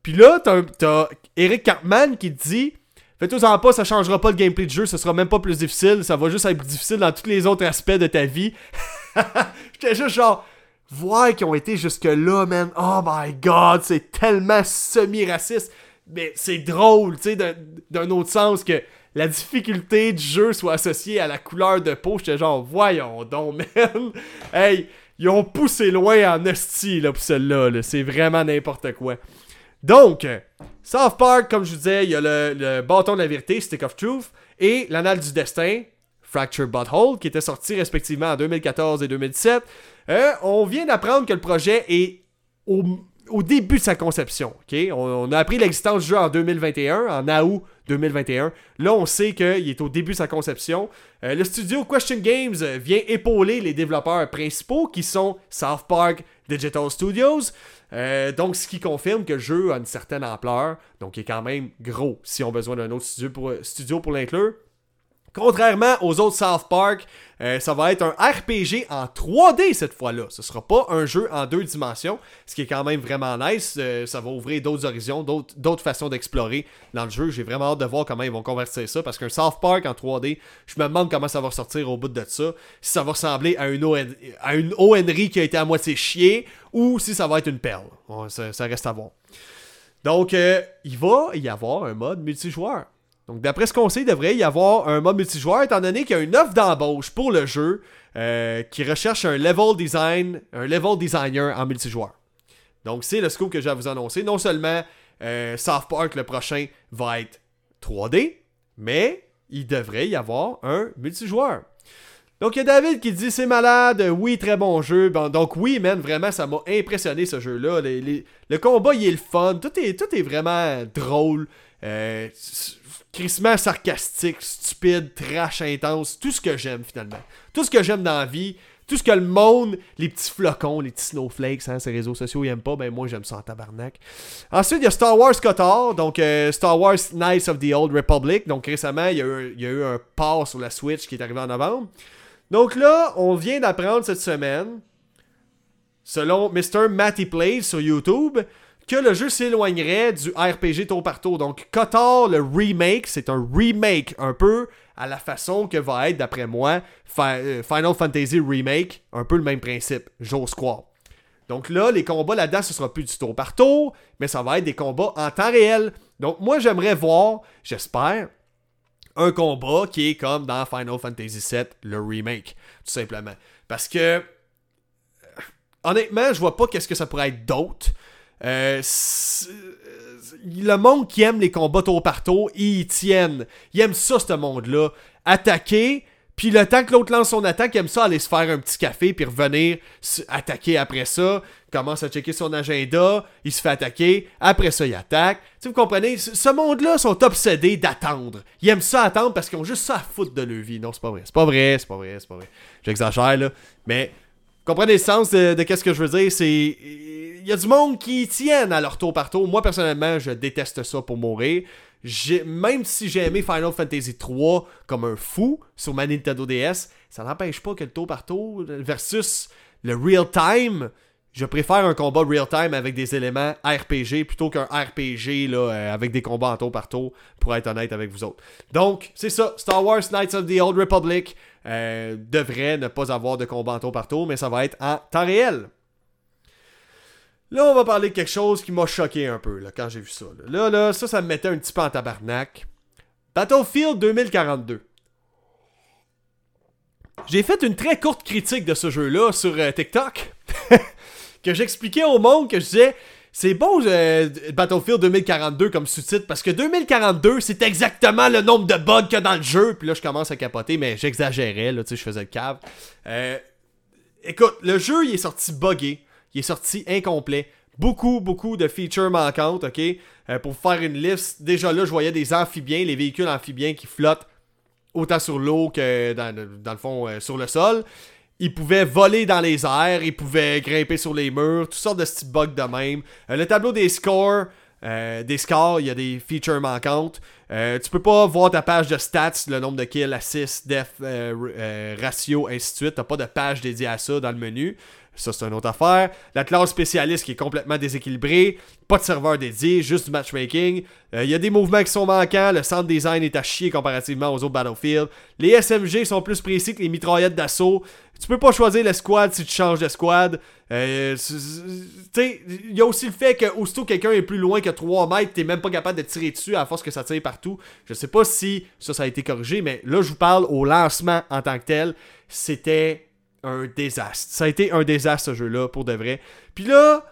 Puis là, t'as Eric Cartman qui te dit Fais-toi-en pas, ça changera pas le gameplay du jeu, ce sera même pas plus difficile, ça va juste être difficile dans tous les autres aspects de ta vie. J'étais juste genre Voir qu'ils ont été jusque-là, man. Oh my god, c'est tellement semi-raciste mais c'est drôle, tu sais, d'un autre sens que la difficulté du jeu soit associée à la couleur de peau. J'étais genre, voyons donc, man. hey, ils ont poussé loin en hostie, là, pour celle-là. c'est vraiment n'importe quoi. Donc, South Park, comme je vous disais, il y a le, bâton de la vérité, Stick of Truth, et l'anal du destin, Fracture Butthole, qui était sorti respectivement en 2014 et 2017. Euh, on vient d'apprendre que le projet est au début de sa conception. On, a appris l'existence du jeu en 2021, en août 2021. Là, on sait qu'il est au début de sa conception. Euh, le studio Question Games vient épauler les développeurs principaux qui sont South Park Digital Studios. Euh, donc, ce qui confirme que le jeu a une certaine ampleur. Donc, il est quand même gros si on a besoin d'un autre studio studio pour l'inclure. Contrairement aux autres South Park, euh, ça va être un RPG en 3D cette fois-là. Ce sera pas un jeu en deux dimensions, ce qui est quand même vraiment nice. Euh, ça va ouvrir d'autres horizons, d'autres façons d'explorer dans le jeu. J'ai vraiment hâte de voir comment ils vont convertir ça, parce qu'un South Park en 3D, je me demande comment ça va sortir au bout de ça. Si ça va ressembler à une, ONRI qui a été à moitié chiée, ou si ça va être une perle. ça, reste à voir. Donc, euh, il va y avoir un mode multijoueur. Donc, d'après ce qu'on sait, il devrait y avoir un mode multijoueur, étant donné qu'il y a une offre d'embauche pour le jeu euh, qui recherche un level design, un level designer en multijoueur. Donc, c'est le scoop que j'ai à vous annoncer. Non seulement euh, South Park, le prochain, va être 3D, mais il devrait y avoir un multijoueur. Donc, il y a David qui dit c'est malade, oui, très bon jeu. donc, oui, man, vraiment, ça m'a impressionné ce jeu-là. le combat, il est le fun. Tout est, tout est vraiment drôle. Euh, crissement sarcastique, stupide, trash intense, tout ce que j'aime finalement. Tout ce que j'aime dans la vie, tout ce que le monde, les petits flocons, les petits snowflakes, hein, ces réseaux sociaux, ils aiment pas, ben moi j'aime ça en tabarnak. Ensuite, il y a Star Wars Kotor, donc euh, Star Wars Knights of the Old Republic. Donc récemment, il y, a eu, il y a eu un port sur la Switch qui est arrivé en novembre. Donc là, on vient d'apprendre cette semaine, selon Mr. Matty Plays sur YouTube, que le jeu s'éloignerait du RPG tour par tour. Donc, Kotor, le remake, c'est un remake un peu à la façon que va être, d'après moi, euh, Final Fantasy Remake. Un peu le même principe, j'ose croire. Donc là, les combats là-dedans, ce sera plus du tour par tour, mais ça va être des combats en temps réel. Donc moi, j'aimerais voir, j'espère, un combat qui est comme dans Final Fantasy VII, le remake, tout simplement. Parce que, euh, honnêtement, je vois pas qu'est-ce que ça pourrait être d'autre. Euh, le monde qui aime les combats tour par tour, ils tiennent. Ils aiment ça, ce monde-là. Attaquer, puis le temps que l'autre lance son attaque, il aime ça aller se faire un petit café, puis revenir attaquer après ça. Commence à checker son agenda, il se fait attaquer, après ça, il attaque. Tu vous comprenez? Ce monde-là sont obsédés d'attendre. Ils aiment ça attendre parce qu'ils ont juste ça à foutre de leur vie. Non, c'est pas vrai. C'est pas vrai, c'est pas vrai, c'est pas vrai. J'exagère, là. Mais, comprenez le sens de, de qu'est-ce que je veux dire? C'est y a du monde qui tiennent à leur tour par tour. Moi, personnellement, je déteste ça pour mourir. Même si j'ai aimé Final Fantasy 3 comme un fou sur ma Nintendo DS, ça n'empêche pas que le tour par tour versus le real time, je préfère un combat real time avec des éléments RPG plutôt qu'un RPG euh, avec des combats en tour par tour, pour être honnête avec vous autres. Donc, c'est ça. Star Wars Knights of the Old Republic euh, devrait ne pas avoir de combat en tour par tour, mais ça va être en temps réel. Là, on va parler de quelque chose qui m'a choqué un peu là, quand j'ai vu ça. Là. là, ça, ça me mettait un petit peu en tabarnak. Battlefield 2042. J'ai fait une très courte critique de ce jeu-là sur euh, TikTok. que j'expliquais au monde que je disais c'est beau euh, Battlefield 2042 comme sous-titre parce que 2042 c'est exactement le nombre de bugs qu'il y a dans le jeu. Puis là je commence à capoter, mais j'exagérais, là, tu sais, je faisais le cave. Euh, écoute, le jeu il est sorti buggé, il est sorti incomplet. Beaucoup, beaucoup de features manquantes, ok? Euh, pour faire une liste, déjà là, je voyais des amphibiens, les véhicules amphibiens qui flottent autant sur l'eau que dans, le fond sur le sol. Il pouvait voler dans les airs, il pouvait grimper sur les murs, toutes sortes de petits bugs de même. Euh, le tableau des scores, euh, des scores, il y a des features manquantes. Euh, tu peux pas voir ta page de stats, le nombre de kills, assists, death, ratio, ainsi de suite. T'as pas de page dédiée à ça dans le menu. Ça, c'est une autre affaire. La classe spécialiste qui est complètement déséquilibrée. Pas de serveur dédié, juste du matchmaking. Il y a des mouvements qui sont manquants. Le centre design est à chier comparativement aux autres Battlefield. Les SMG sont plus précis que les mitraillettes d'assaut. Tu peux pas choisir l'escouade si tu changes d'escouade. Euh, il y a aussi le fait que aussitôt quelqu'un est plus loin que 3 mètres, t'es même pas capable de tirer dessus à force que ça tire partout. Je sais pas si ça, ça a été corrigé, mais là, je vous parle au lancement en tant que tel. C'était un désastre. Ça a été un désastre ce jeu-là, pour de vrai. Puis là,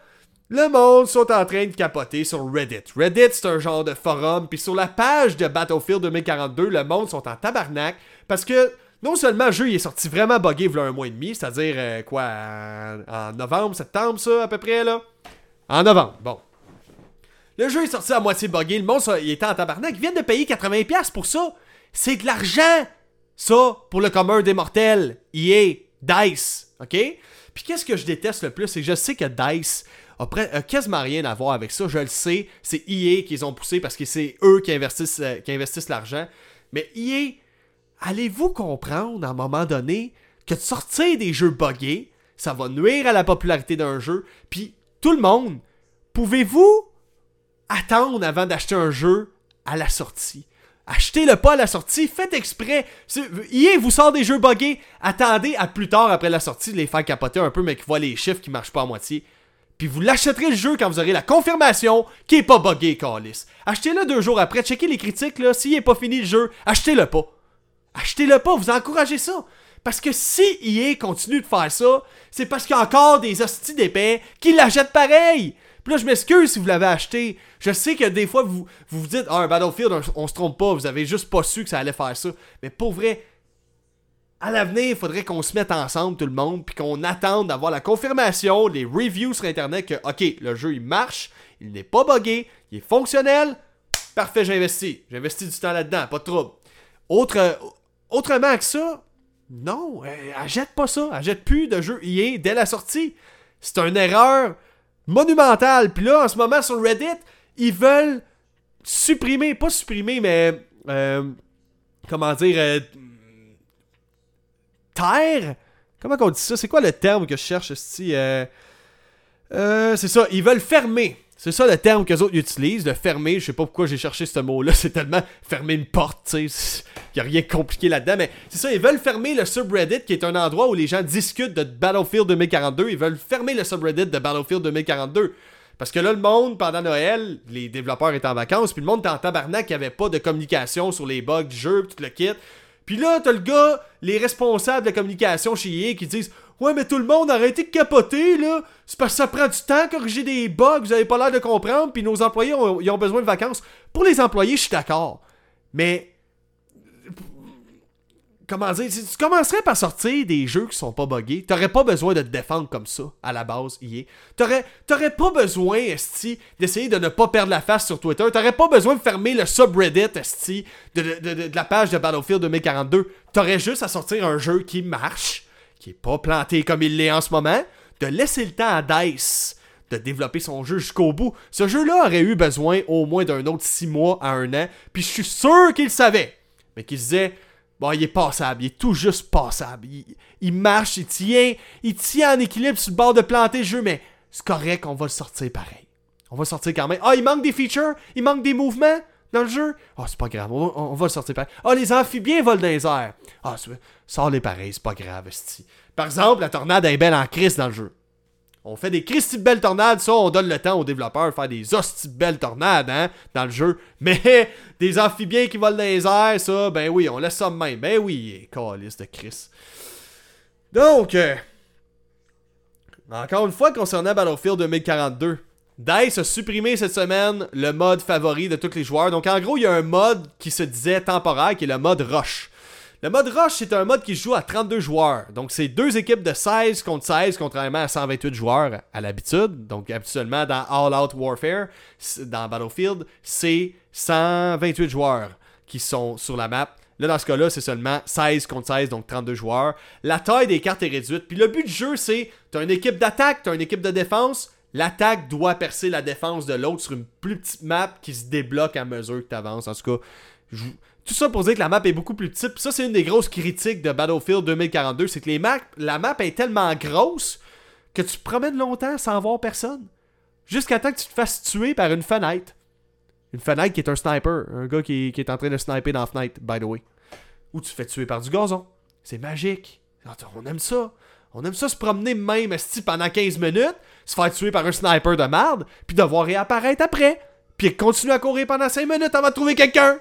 le monde sont en train de capoter sur Reddit. Reddit, c'est un genre de forum. Puis sur la page de Battlefield 2042, le monde sont en tabarnak parce que non seulement le jeu est sorti vraiment buggé il y a un mois et demi, c'est-à-dire euh, quoi, en, novembre, septembre, ça, à peu près, là? En novembre, bon. Le jeu est sorti à moitié buggé, le monstre il était en tabarnak, ils viennent de payer 80$ pour ça. C'est de l'argent, ça, pour le commun des mortels. EA, DICE, ok? Puis qu'est-ce que je déteste le plus, c'est je sais que DICE a, quasiment rien à voir avec ça, je le sais, c'est EA qui les ont poussés parce que c'est eux qui investissent, euh, l'argent. Mais EA, allez-vous comprendre à un moment donné que de sortir des jeux buggés, ça va nuire à la popularité d'un jeu, puis tout le monde, pouvez-vous attendre avant d'acheter un jeu à la sortie? Achetez-le pas à la sortie, faites exprès. EA vous sort des jeux buggés, attendez à plus tard après la sortie de les faire capoter un peu, mais qu'ils voient les chiffres qui marchent pas à moitié. Puis vous l'achèterez le jeu quand vous aurez la confirmation qu'il est pas buggé, Calis. Achetez-le deux jours après, checkez les critiques, là. S'il est pas fini le jeu, achetez-le pas. Achetez-le pas, vous encouragez ça. Parce que si EA continue de faire ça, c'est parce qu'il y a encore des hosties d'épais qui l'achètent pareil. Puis là, je m'excuse si vous l'avez acheté. Je sais que des fois, vous vous, dites, ah, Battlefield, on, se trompe pas, vous avez juste pas su que ça allait faire ça. Mais pour vrai, à l'avenir, il faudrait qu'on se mette ensemble, tout le monde, puis qu'on attende d'avoir la confirmation, les reviews sur Internet que, ok, le jeu, il marche, il n'est pas buggé, il est fonctionnel. Parfait, j'investis. J'investis du temps là-dedans, pas de trouble. Autre, Autrement que ça, non, jette pas ça. Elle plus de jeux EA dès la sortie. C'est une erreur monumentale. Puis là, en ce moment, sur Reddit, ils veulent supprimer, pas supprimer, mais. Euh, comment dire. Euh, taire? Comment on dit ça? C'est quoi le terme que je cherche ici euh, C'est ça, ils veulent fermer c'est ça le terme que les autres utilisent, de fermer. Je sais pas pourquoi j'ai cherché ce mot-là. C'est tellement fermer une porte, tu sais. Il a rien de compliqué là-dedans. Mais c'est ça, ils veulent fermer le subreddit, qui est un endroit où les gens discutent de Battlefield 2042. Ils veulent fermer le subreddit de Battlefield 2042. Parce que là, le monde, pendant Noël, les développeurs étaient en vacances, puis le monde était en tabarnak, il n'y avait pas de communication sur les bugs du jeu, tout le kit. Puis là, t'as le gars, les responsables de communication chez EA qui disent Ouais, mais tout le monde, arrêtez de capoter, là. C'est parce que ça prend du temps corriger des bugs, vous avez pas l'air de comprendre, puis nos employés ont, ils ont besoin de vacances. Pour les employés, je suis d'accord. Mais comment dire, tu commencerais par sortir des jeux qui sont pas buggés, t'aurais pas besoin de te défendre comme ça, à la base, EA. T'aurais, t'aurais pas besoin, Esti, d'essayer de ne pas perdre la face sur Twitter. T'aurais pas besoin de fermer le subreddit, Esti, de, de, la page de Battlefield 2042. T'aurais juste à sortir un jeu qui marche, qui est pas planté comme il l'est en ce moment, de laisser le temps à DICE de développer son jeu jusqu'au bout. Ce jeu-là aurait eu besoin au moins d'un autre 6 mois à un an, puis je suis sûr qu'il savait. Mais qu'il disait Bon, il est passable, il est tout juste passable. Il, marche, il tient, il tient en équilibre sur le bord de planter le jeu, mais c'est correct, on va le sortir pareil. On va sortir quand même. Ah, il manque des features, il manque des mouvements dans le jeu? Ah, c'est pas grave, on, va le sortir pareil. Ah, les amphibiens volent dans les airs. Ah, sors-les pareil, c'est pas grave, Par exemple, la tornade est belle en crise dans le jeu. On fait des Christy belles tornades, ça, on donne le temps aux développeurs de faire des hosties belles tornades, hein, dans le jeu. Mais des amphibiens qui volent dans les airs, ça, ben oui, on laisse ça de même. Ben oui, calice de Chris. Donc, euh, encore une fois, concernant Battlefield 2042, DICE a supprimé cette semaine le mode favori de tous les joueurs. Donc en gros, il y a un mode qui se disait temporaire qui est le mode Rush. Le mode Rush, c'est un mode qui joue à 32 joueurs. Donc c'est deux équipes de 16 contre 16, contrairement à 128 joueurs à l'habitude. Donc habituellement dans All Out Warfare, dans Battlefield, c'est 128 joueurs qui sont sur la map. Là, dans ce cas-là, c'est seulement 16 contre 16, donc 32 joueurs. La taille des cartes est réduite. Puis le but du jeu, c'est tu as une équipe d'attaque, tu as une équipe de défense. L'attaque doit percer la défense de l'autre sur une plus petite map qui se débloque à mesure que tu avances. En tout cas, tout ça pour dire que la map est beaucoup plus petite. Ça, c'est une des grosses critiques de Battlefield 2042. C'est que les la map est tellement grosse que tu promènes longtemps sans voir personne. Jusqu'à temps que tu te fasses tuer par une fenêtre. Une fenêtre qui est un sniper. Un gars qui, est en train de sniper dans la fenêtre, by the way. Ou tu te fais tuer par du gazon. C'est magique. On aime ça. On aime ça se promener même pendant 15 minutes, se faire tuer par un sniper de merde, puis devoir réapparaître après. Puis continuer à courir pendant 5 minutes avant de trouver quelqu'un.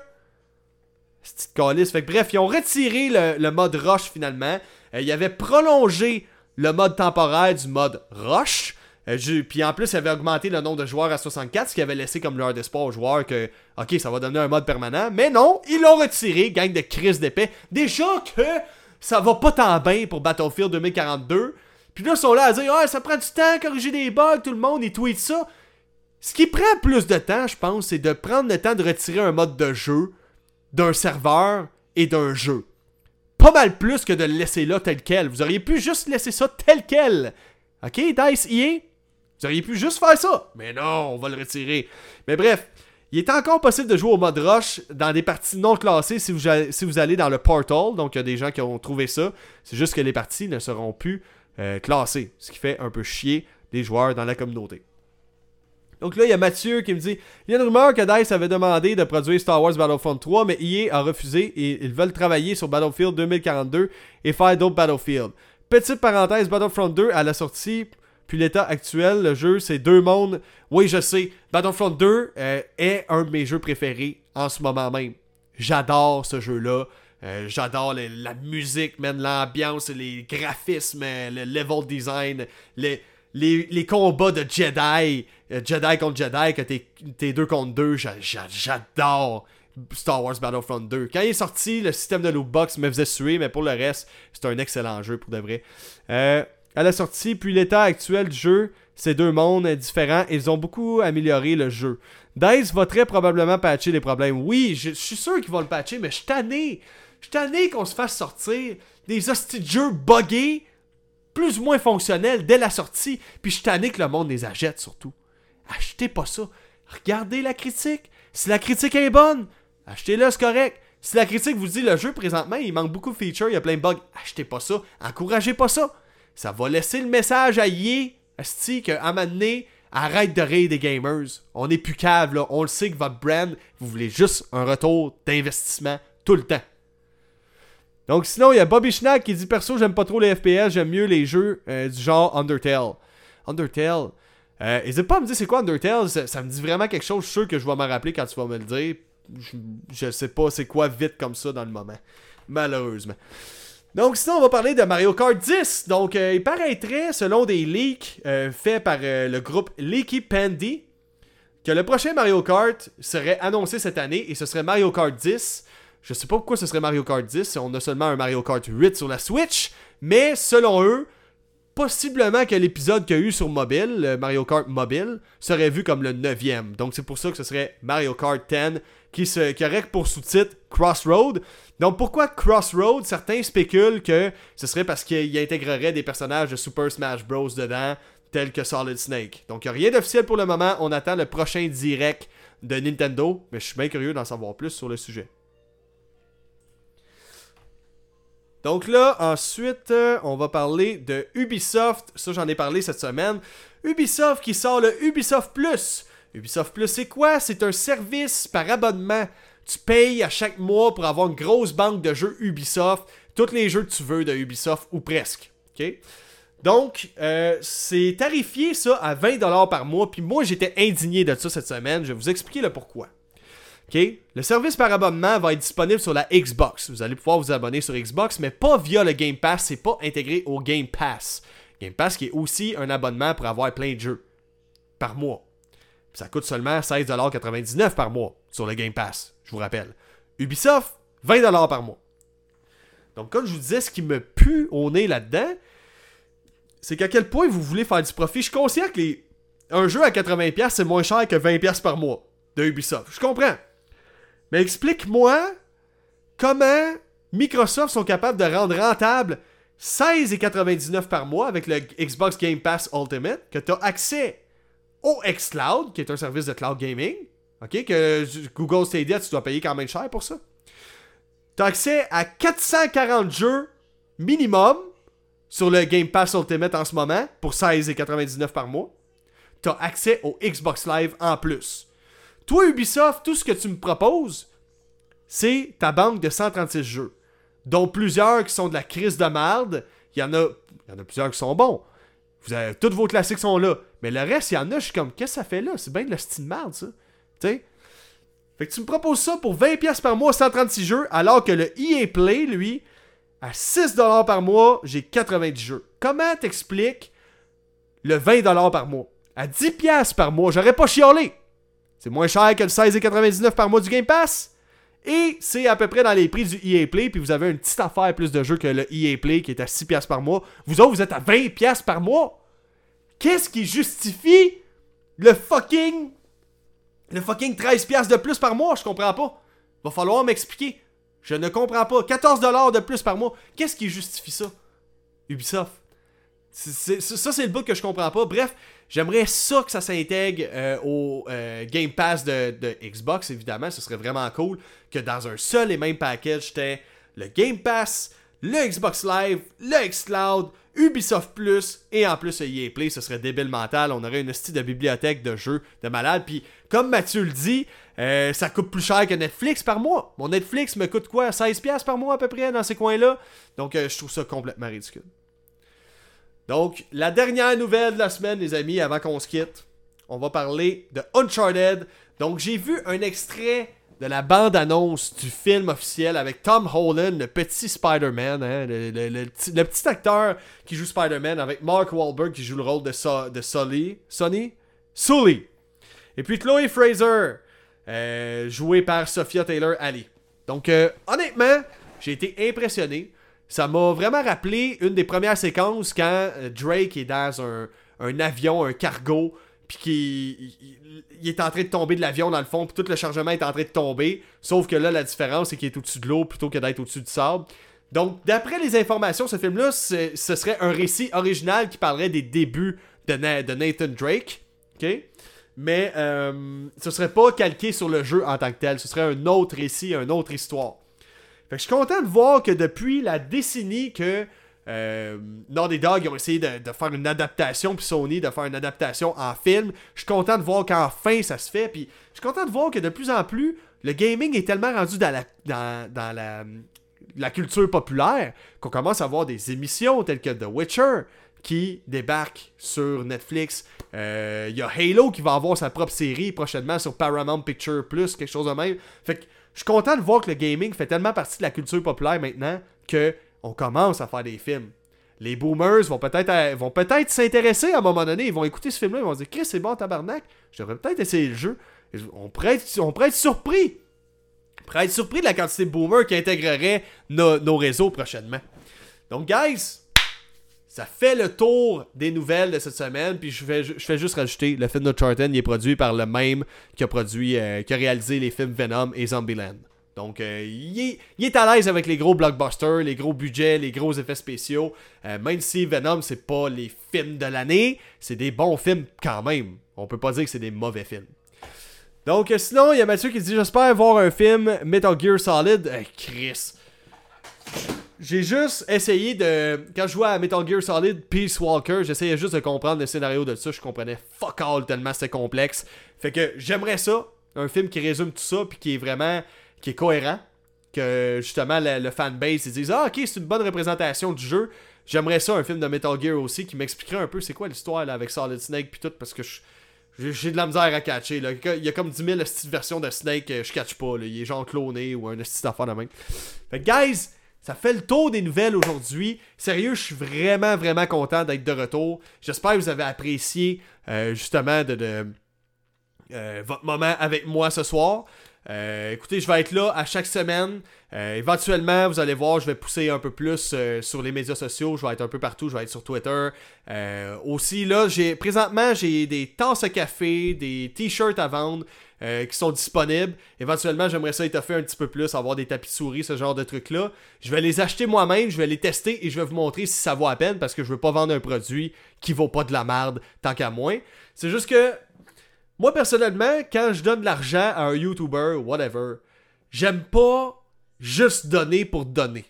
Petite calice. Fait que bref, ils ont retiré le, mode rush finalement. Euh, ils avaient prolongé le mode temporaire du mode rush. Euh, puis en plus, ils avaient augmenté le nombre de joueurs à 64, ce qui avait laissé comme leur d'espoir aux joueurs que, ok, ça va donner un mode permanent. Mais non, ils l'ont retiré, gang de crise d'épée. Déjà que ça va pas tant bien pour Battlefield 2042. Puis là, ils sont là à dire, ah, ça prend du temps corriger des bugs, tout le monde, ils tweetent ça. Ce qui prend plus de temps, je pense, c'est de prendre le temps de retirer un mode de jeu d'un serveur et d'un jeu. Pas mal plus que de le laisser là tel quel. Vous auriez pu juste laisser ça tel quel. Ok, Dice EA? Vous auriez pu juste faire ça. Mais non, on va le retirer. Mais bref, il est encore possible de jouer au mode rush dans des parties non classées si vous, allez dans le portal. Donc il y a des gens qui ont trouvé ça. C'est juste que les parties ne seront plus euh, classées. Ce qui fait un peu chier les joueurs dans la communauté. Donc là, il y a Mathieu qui me dit Il y a une rumeur que DICE avait demandé de produire Star Wars Battlefront 3, mais EA a refusé et ils veulent travailler sur Battlefield 2042 et faire d'autres Battlefield. Petite parenthèse Battlefront 2 à la sortie, puis l'état actuel, le jeu, c'est deux mondes. Oui, je sais, Battlefront 2 euh, est un de mes jeux préférés en ce moment même. J'adore ce jeu-là. Euh, j'adore la musique, l'ambiance, les graphismes, le level design, les, combats de Jedi, euh, Jedi contre Jedi, que t'es deux contre deux, j'adore Star Wars Battlefront 2. Quand il est sorti, le système de loot box me faisait suer, mais pour le reste, c'est un excellent jeu pour de vrai. Euh, à la sortie, puis l'état actuel du jeu, c'est deux mondes différents ils ont beaucoup amélioré le jeu. DICE va très probablement patcher les problèmes. Oui, je, suis sûr qu'ils vont le patcher, mais je suis. Je suis qu'on se fasse sortir des hosties de jeux buggés plus ou moins fonctionnels dès la sortie, puis je tanné que le monde les achète surtout. Achetez pas ça. Regardez la critique. Si la critique est bonne, achetez-le, c'est correct. Si la critique vous dit le jeu présentement, il manque beaucoup de features, il y a plein de bugs, achetez pas ça. Encouragez pas ça. Ça va laisser le message à Yé, Asti, qu'à un moment arrête de rire des gamers. On est plus cave, là. On le sait que votre brand, vous voulez juste un retour d'investissement tout le temps. Donc sinon, il y a Bobby Schnack qui dit Perso, j'aime pas trop les FPS, j'aime mieux les jeux euh, du genre Undertale. Undertale. Euh, n'hésite pas à me dire c'est quoi Undertale, ça, me dit vraiment quelque chose, je suis sûr que je vais m'en rappeler quand tu vas me le dire. Je, ne sais pas c'est quoi vite comme ça dans le moment. Malheureusement. Donc sinon, on va parler de Mario Kart 10. Donc euh, il paraîtrait, selon des leaks faits par le groupe Leaky Pandy, que le prochain Mario Kart serait annoncé cette année et ce serait Mario Kart 10. Je sais pas pourquoi ce serait Mario Kart 10 si on a seulement un Mario Kart 8 sur la Switch, mais selon eux, possiblement que l'épisode qu'il y a eu sur mobile, Mario Kart mobile, serait vu comme le 9 Donc c'est pour ça que ce serait Mario Kart 10 qui, se, aurait pour sous-titre Crossroad. Donc pourquoi Crossroad? Certains spéculent que ce serait parce qu'il intégrerait des personnages de Super Smash Bros. dedans, tels que Solid Snake. Donc il n'y rien d'officiel pour le moment, on attend le prochain direct de Nintendo, mais je suis bien curieux d'en savoir plus sur le sujet. Donc là, ensuite, euh, on va parler de Ubisoft. Ça, j'en ai parlé cette semaine. Ubisoft qui sort le Ubisoft Plus. Ubisoft Plus, c'est quoi? C'est un service par abonnement. Tu payes à chaque mois pour avoir une grosse banque de jeux Ubisoft. Tous les jeux que tu veux de Ubisoft, ou presque. Donc, euh, c'est tarifié ça à 20$ par mois. Puis moi, j'étais indigné de ça cette semaine. Je vais vous expliquer le pourquoi. Le service par abonnement va être disponible sur la Xbox. Vous allez pouvoir vous abonner sur Xbox, mais pas via le Game Pass. C'est pas intégré au Game Pass. Game Pass qui est aussi un abonnement pour avoir plein de jeux par mois. Ça coûte seulement 16,99$ par mois sur le Game Pass, je vous rappelle. Ubisoft, 20$ par mois. Donc, comme je vous disais, ce qui me pue au nez là-dedans, c'est qu'à quel point vous voulez faire du profit. Je suis conscient que un jeu à 80$ c'est moins cher que 20$ par mois de Ubisoft. Je comprends. Mais explique-moi comment Microsoft sont capables de rendre rentable 16,99$ par mois avec le Xbox Game Pass Ultimate, que tu as accès au xCloud, qui est un service de cloud gaming. OK, que Google Stadia, tu dois payer quand même cher pour ça. Tu as accès à 440 jeux minimum sur le Game Pass Ultimate en ce moment pour 16,99$ par mois. Tu as accès au Xbox Live en plus. Toi, Ubisoft, tout ce que tu me proposes, c'est ta banque de 136 jeux dont plusieurs qui sont de la crise de merde. Il y en a, il y plusieurs qui sont bons. Vous avez, tous vos classiques sont là. Mais le reste, il y en a, je suis comme, qu'est-ce que ça fait là? C'est bien de la style merde, ça. Tu sais? Fait que tu me proposes ça pour 20$ par mois, 136 jeux, alors que le EA Play, lui, à 6$ par mois, j'ai 90 jeux. Comment t'expliques le 20$ par mois? À 10$ par mois, j'aurais pas chiolé. C'est moins cher que le 16,99$ par mois du Game Pass. Et c'est à peu près dans les prix du EA Play, puis vous avez une petite affaire plus de jeux que le EA Play qui est à 6$ par mois. Vous autres, vous êtes à 20$ par mois. Qu'est-ce qui justifie le fucking. Le fucking 13$ de plus par mois? Je comprends pas. Va falloir m'expliquer. Je ne comprends pas. 14$ de plus par mois. Qu'est-ce qui justifie ça? Ubisoft. ça, c'est le bout que je comprends pas. Bref, J'aimerais ça que ça s'intègre euh, au euh, Game Pass de, Xbox, évidemment. Ce serait vraiment cool que dans un seul et même package, t'aies le Game Pass, le Xbox Live, le Xcloud, Ubisoft Plus et en plus EA Play. Ce serait débile mental. On aurait une style de bibliothèque de jeux de malade. Puis, comme Mathieu le dit, euh, ça coûte plus cher que Netflix par mois. Mon Netflix me coûte quoi? 16$ par mois à peu près dans ces coins-là. Donc, je trouve ça complètement ridicule. Donc, la dernière nouvelle de la semaine, les amis, avant qu'on se quitte, on va parler de Uncharted. Donc, j'ai vu un extrait de la bande-annonce du film officiel avec Tom Holland, le petit Spider-Man, hein, le, petit acteur qui joue Spider-Man, avec Mark Wahlberg qui joue le rôle de, Sully. Sonny? Sully. Et puis Chloe Fraser, euh, jouée par Sophia Taylor-Ali. Donc, euh, honnêtement, j'ai été impressionné. Ça m'a vraiment rappelé une des premières séquences quand euh, Drake est dans un, avion, un cargo, puis qu'il il, est en train de tomber de l'avion dans le fond, puis tout le chargement est en train de tomber. Sauf que là, la différence, c'est qu'il est au-dessus de l'eau plutôt que d'être au-dessus du sable. Donc, d'après les informations, ce film-là, ce serait un récit original qui parlerait des débuts de, Nathan Drake. OK? Mais euh, ce serait pas calqué sur le jeu en tant que tel. Ce serait un autre récit, une autre histoire. Fait que je suis content de voir que depuis la décennie que euh, Naughty Dog ont essayé de, faire une adaptation, puis Sony de faire une adaptation en film, je suis content de voir qu'enfin ça se fait, je suis content de voir que de plus en plus, le gaming est tellement rendu dans la, culture populaire qu'on commence à voir des émissions telles que The Witcher qui débarquent sur Netflix. Il euh, y a Halo qui va avoir sa propre série prochainement sur Paramount Picture Plus, quelque chose de même. Fait que je suis content de voir que le gaming fait tellement partie de la culture populaire maintenant que on commence à faire des films. Les boomers vont peut-être euh, s'intéresser à un moment donné, ils vont écouter ce film-là, ils vont se dire Chris, c'est bon tabarnak, je devrais peut-être essayer le jeu. On pourrait être, on pourrait être surpris. On pourrait être surpris de la quantité de boomers qui intégreraient nos réseaux prochainement. Donc, guys, ça fait le tour des nouvelles de cette semaine. Puis je fais, juste rajouter le film de Charlton, il est produit par le même qui a produit, euh, qui a réalisé les films Venom et Zombieland. Donc, euh, il, est, à l'aise avec les gros blockbusters, les gros budgets, les gros effets spéciaux. Euh, même si Venom, c'est pas les films de l'année, c'est des bons films quand même. On peut pas dire que c'est des mauvais films. Donc, sinon, il y a Mathieu qui dit J'espère voir un film Metal Gear Solid. Chris. J'ai juste essayé de. Quand je jouais à Metal Gear Solid Peace Walker, j'essayais juste de comprendre le scénario de ça. Je comprenais fuck all tellement c'était complexe. Fait que j'aimerais ça. Un film qui résume tout ça, puis qui est vraiment. qui est cohérent. Que justement le, fanbase ils disent Ah, ok, c'est une bonne représentation du jeu. J'aimerais ça, un film de Metal Gear aussi, qui m'expliquerait un peu c'est quoi l'histoire là, avec Solid Snake, puis tout, parce que j'ai de la misère à catcher. Là. Il y a comme 10 000 versions de Snake, je catch pas. Il est genre cloné ou un style d'affaire de même. Fait que, guys, ça fait le tour des nouvelles aujourd'hui. Sérieux, je suis vraiment, vraiment content d'être de retour. J'espère que vous avez apprécié euh, justement euh, votre moment avec moi ce soir. Euh, écoutez, je vais être là à chaque semaine. Éventuellement, vous allez voir, je vais pousser un peu plus sur les médias sociaux. Je vais être un peu partout. Je vais être sur Twitter. aussi, là, j'ai présentement, j'ai des tasses à café, des t-shirts à vendre. Qui sont disponibles. Éventuellement, j'aimerais ça étoffer un petit peu plus, avoir des tapis souris, ce genre de trucs-là. Je vais les acheter moi-même, je vais les tester et je vais vous montrer si ça vaut la peine parce que je veux pas vendre un produit qui vaut pas de la merde tant qu'à moins. C'est juste que moi, personnellement, quand je donne de l'argent à un YouTuber, whatever, j'aime pas juste donner pour donner.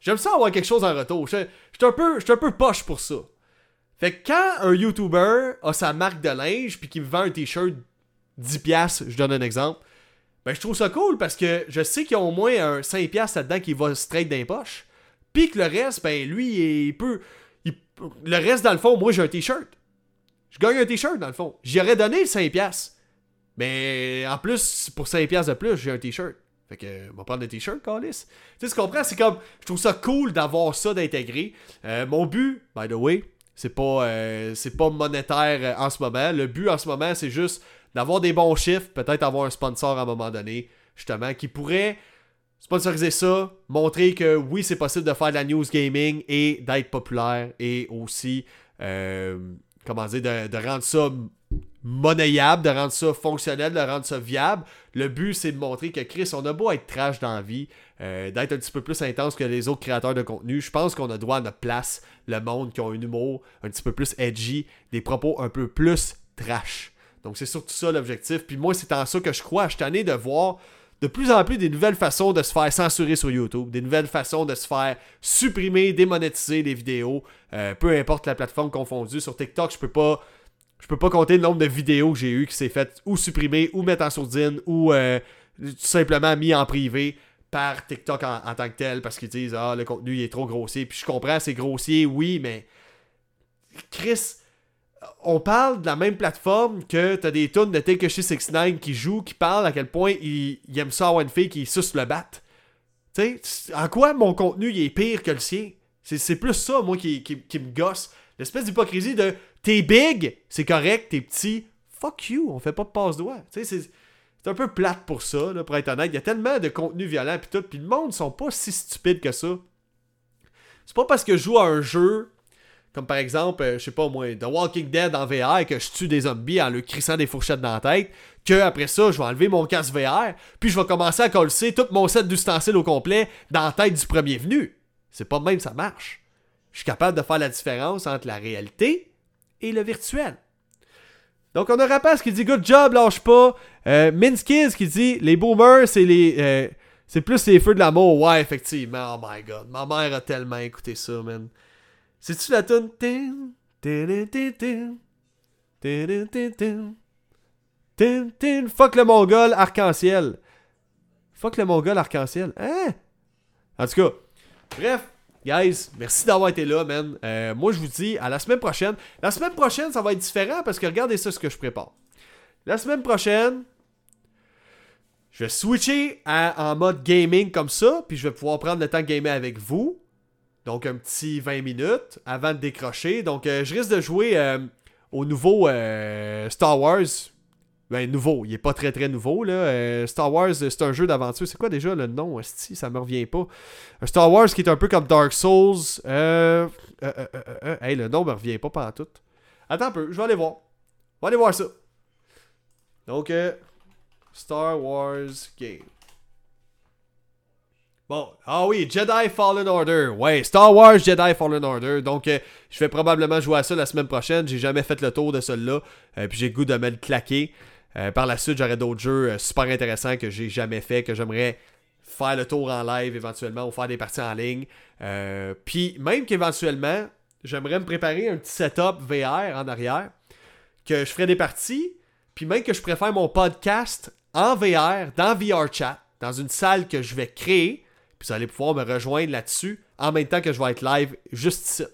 J'aime ça avoir quelque chose en retour. Je suis un, peu, un peu poche pour ça. Fait que quand un YouTuber a sa marque de linge puis qu'il me vend un t-shirt 10$, je donne un exemple, ben je trouve ça cool parce que je sais qu'il y a au moins un 5$ là-dedans qui va straight dans les poches. Puis que le reste, ben lui, il peut. le reste, dans le fond, moi j'ai un t-shirt. Je gagne un t-shirt dans le fond. J'y aurais donné 5$. Mais en plus, pour 5$ de plus, j'ai un t-shirt. Fait que, on va prendre le t-shirt, Carlis. Tu sais, ce qu'on comprends? C'est comme, je trouve ça cool d'avoir ça, d'intégrer. Euh, mon but, by the way, c'est pas, euh, c'est pas monétaire euh, en ce moment. Le but en ce moment, c'est juste d'avoir des bons chiffres, peut-être avoir un sponsor à un moment donné, justement, qui pourrait sponsoriser ça, montrer que oui, c'est possible de faire de la news gaming et d'être populaire et aussi comment dire, de, rendre ça monnayable, de rendre ça fonctionnel, de rendre ça viable. Le but, c'est de montrer que Chris, on a beau être trash dans la vie, euh, d'être un petit peu plus intense que les autres créateurs de contenu. Je pense qu'on a droit à notre place, le monde qui ont un humour un petit peu plus edgy, des propos un peu plus trash. Donc c'est surtout ça l'objectif. Puis moi, c'est en ça que je crois. Je suis de voir de plus en plus des nouvelles façons de se faire censurer sur YouTube, des nouvelles façons de se faire supprimer, démonétiser les vidéos, euh, peu importe la plateforme confondue. Sur TikTok, je peux pas je peux pas compter le nombre de vidéos que j'ai eu qui s'est fait ou supprimer ou mettre en sourdine ou euh, tout simplement mis en privé par TikTok en, en tant que tel parce qu'ils disent ah le contenu est trop grossier puis je comprends c'est grossier oui mais Chris on parle de la même plateforme que t'as des tunes de Takeshi 69 qui jouent, qui parlent à quel point il, aime ça avoir une fille qui suce le bat. Tu sais, en quoi mon contenu il est pire que le sien? C'est plus ça, moi, qui, qui, me gosse. L'espèce d'hypocrisie de t'es big, c'est correct, t'es petit, fuck you, on fait pas de passe-doigt. Tu sais, c'est un peu plate pour ça, pour être honnête. Il y a tellement de contenu violent pis tout, pis le monde sont pas si stupides que ça. C'est pas parce que je joue à un jeu comme par exemple, euh, je sais pas moi, The Walking Dead en VR, que je tue des zombies en leur crissant des fourchettes dans la tête, que après ça, je vais enlever mon casque VR, puis je vais commencer à coller tout mon set d'ustensiles au complet dans la tête du premier venu. C'est pas même ça marche. Je suis capable de faire la différence entre la réalité et le virtuel. Donc on a Rapace qui dit Good job, lâche pas. Euh, qui dit Les boomers, c'est les. Euh, c'est plus les feux de l'amour. Ouais, effectivement. Oh my god. Ma mère a tellement écouté ça, man. C'est-tu la tune Fuck le mongol arc-en-ciel. Fuck le mongol arc-en-ciel. Hein? En tout cas, bref, guys, merci d'avoir été là, man. Euh, moi, je vous dis à la semaine prochaine. La semaine prochaine, ça va être différent parce que regardez ça, ce que je prépare. La semaine prochaine, je vais switcher en mode gaming comme ça, puis je vais pouvoir prendre le temps de gamer avec vous. Donc, un petit 20 minutes avant de décrocher. Donc, euh, je risque de jouer euh, au nouveau euh, Star Wars. Ben, nouveau. Il est pas très très nouveau, là. Star Wars, c'est un jeu d'aventure. C'est quoi déjà le nom, si Ça me revient pas. Star Wars qui est un peu comme Dark Souls. Hey, le nom me revient pas pendant tout. Attends un peu, je vais aller voir. On va aller voir ça. Donc, Star Wars Game. Bon, ah oui, Jedi Fallen Order. Ouais, Star Wars Jedi Fallen Order. Donc, euh, je vais probablement jouer à ça la semaine prochaine. J'ai jamais fait le tour de celui-là. Euh, puis j'ai goût de me le claquer. Euh, par la suite, j'aurai d'autres jeux super intéressants que j'ai jamais fait, que j'aimerais faire le tour en live éventuellement ou faire des parties en ligne. puis même qu'éventuellement, j'aimerais me préparer un petit setup VR en arrière. Que je ferai des parties. Puis même que je préfère mon podcast en VR, dans VR Chat, dans une salle que je vais créer vous allez pouvoir me rejoindre là-dessus en même temps que je vais être live juste ici.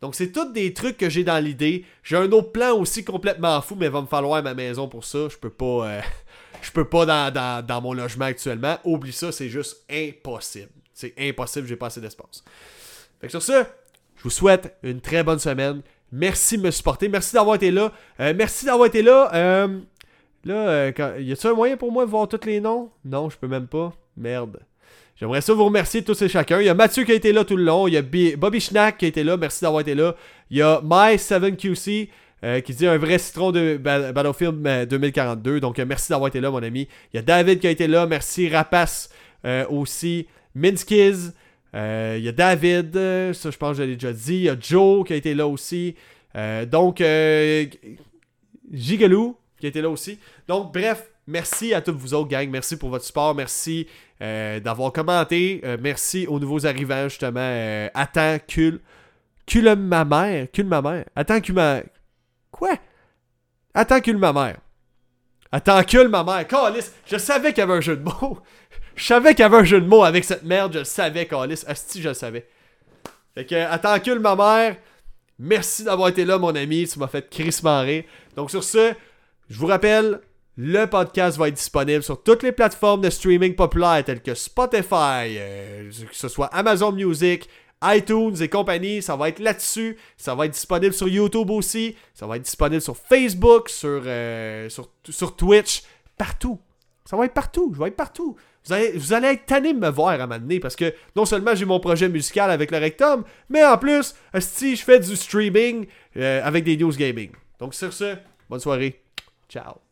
Donc, c'est tous des trucs que j'ai dans l'idée. J'ai un autre plan aussi complètement fou, mais il va me falloir ma maison pour ça. Je peux pas. Euh, je peux pas dans, mon logement actuellement. Oublie ça, c'est juste impossible. C'est impossible, j'ai pas assez d'espace. Fait que sur ce, je vous souhaite une très bonne semaine. Merci de me supporter. Merci d'avoir été là. Euh, merci d'avoir été là. Euh, Là, quand... y a-tu un moyen pour moi de voir tous les noms? Non, je peux même pas. Merde. J'aimerais ça vous remercier tous et chacun. Il y a Mathieu qui a été là tout le long. Il y a Bobby Schnack qui a été là. Merci d'avoir été là. Il y a My7QC euh, qui dit un vrai citron de Battlefield 2042. Donc, euh, merci d'avoir été là, mon ami. Il y a David qui a été là. Merci. Rapace euh, aussi. Minskiz. il y a David. ça, je pense que je l'ai déjà dit. Il y a Joe qui a été là aussi. donc, Gigaloo qui a été là aussi. Donc, bref, merci à tous vous autres, gang. Merci pour votre support. Merci euh, d'avoir commenté. Euh, merci aux nouveaux arrivants, justement. Euh, attends, cul. Cul ma mère. Cul ma mère. Attends, cul ma. Quoi? Attends, cul ma mère. Attends, cul ma mère. Calice, je savais qu'il y avait un jeu de mots. je savais qu'il y avait un jeu de mots avec cette merde. Je le savais, Calice. Asti, je le savais. Fait que, attends, cul ma mère. Merci d'avoir été là, mon ami. Tu m'as fait crissement rire. Donc, sur ce, je vous rappelle, le podcast va être disponible sur toutes les plateformes de streaming populaires telles que Spotify, euh, que ce soit Amazon Music, iTunes et compagnie, ça va être là-dessus. Ça va être disponible sur YouTube aussi. Ça va être disponible sur Facebook, sur, euh, Twitch, partout. Ça va être partout. Je vais être partout. Vous allez, être tanné de me voir à un parce que non seulement j'ai mon projet musical avec le Rectum, mais en plus, si je fais du streaming euh, avec des news gaming. Donc sur ce, bonne soirée. Ciao.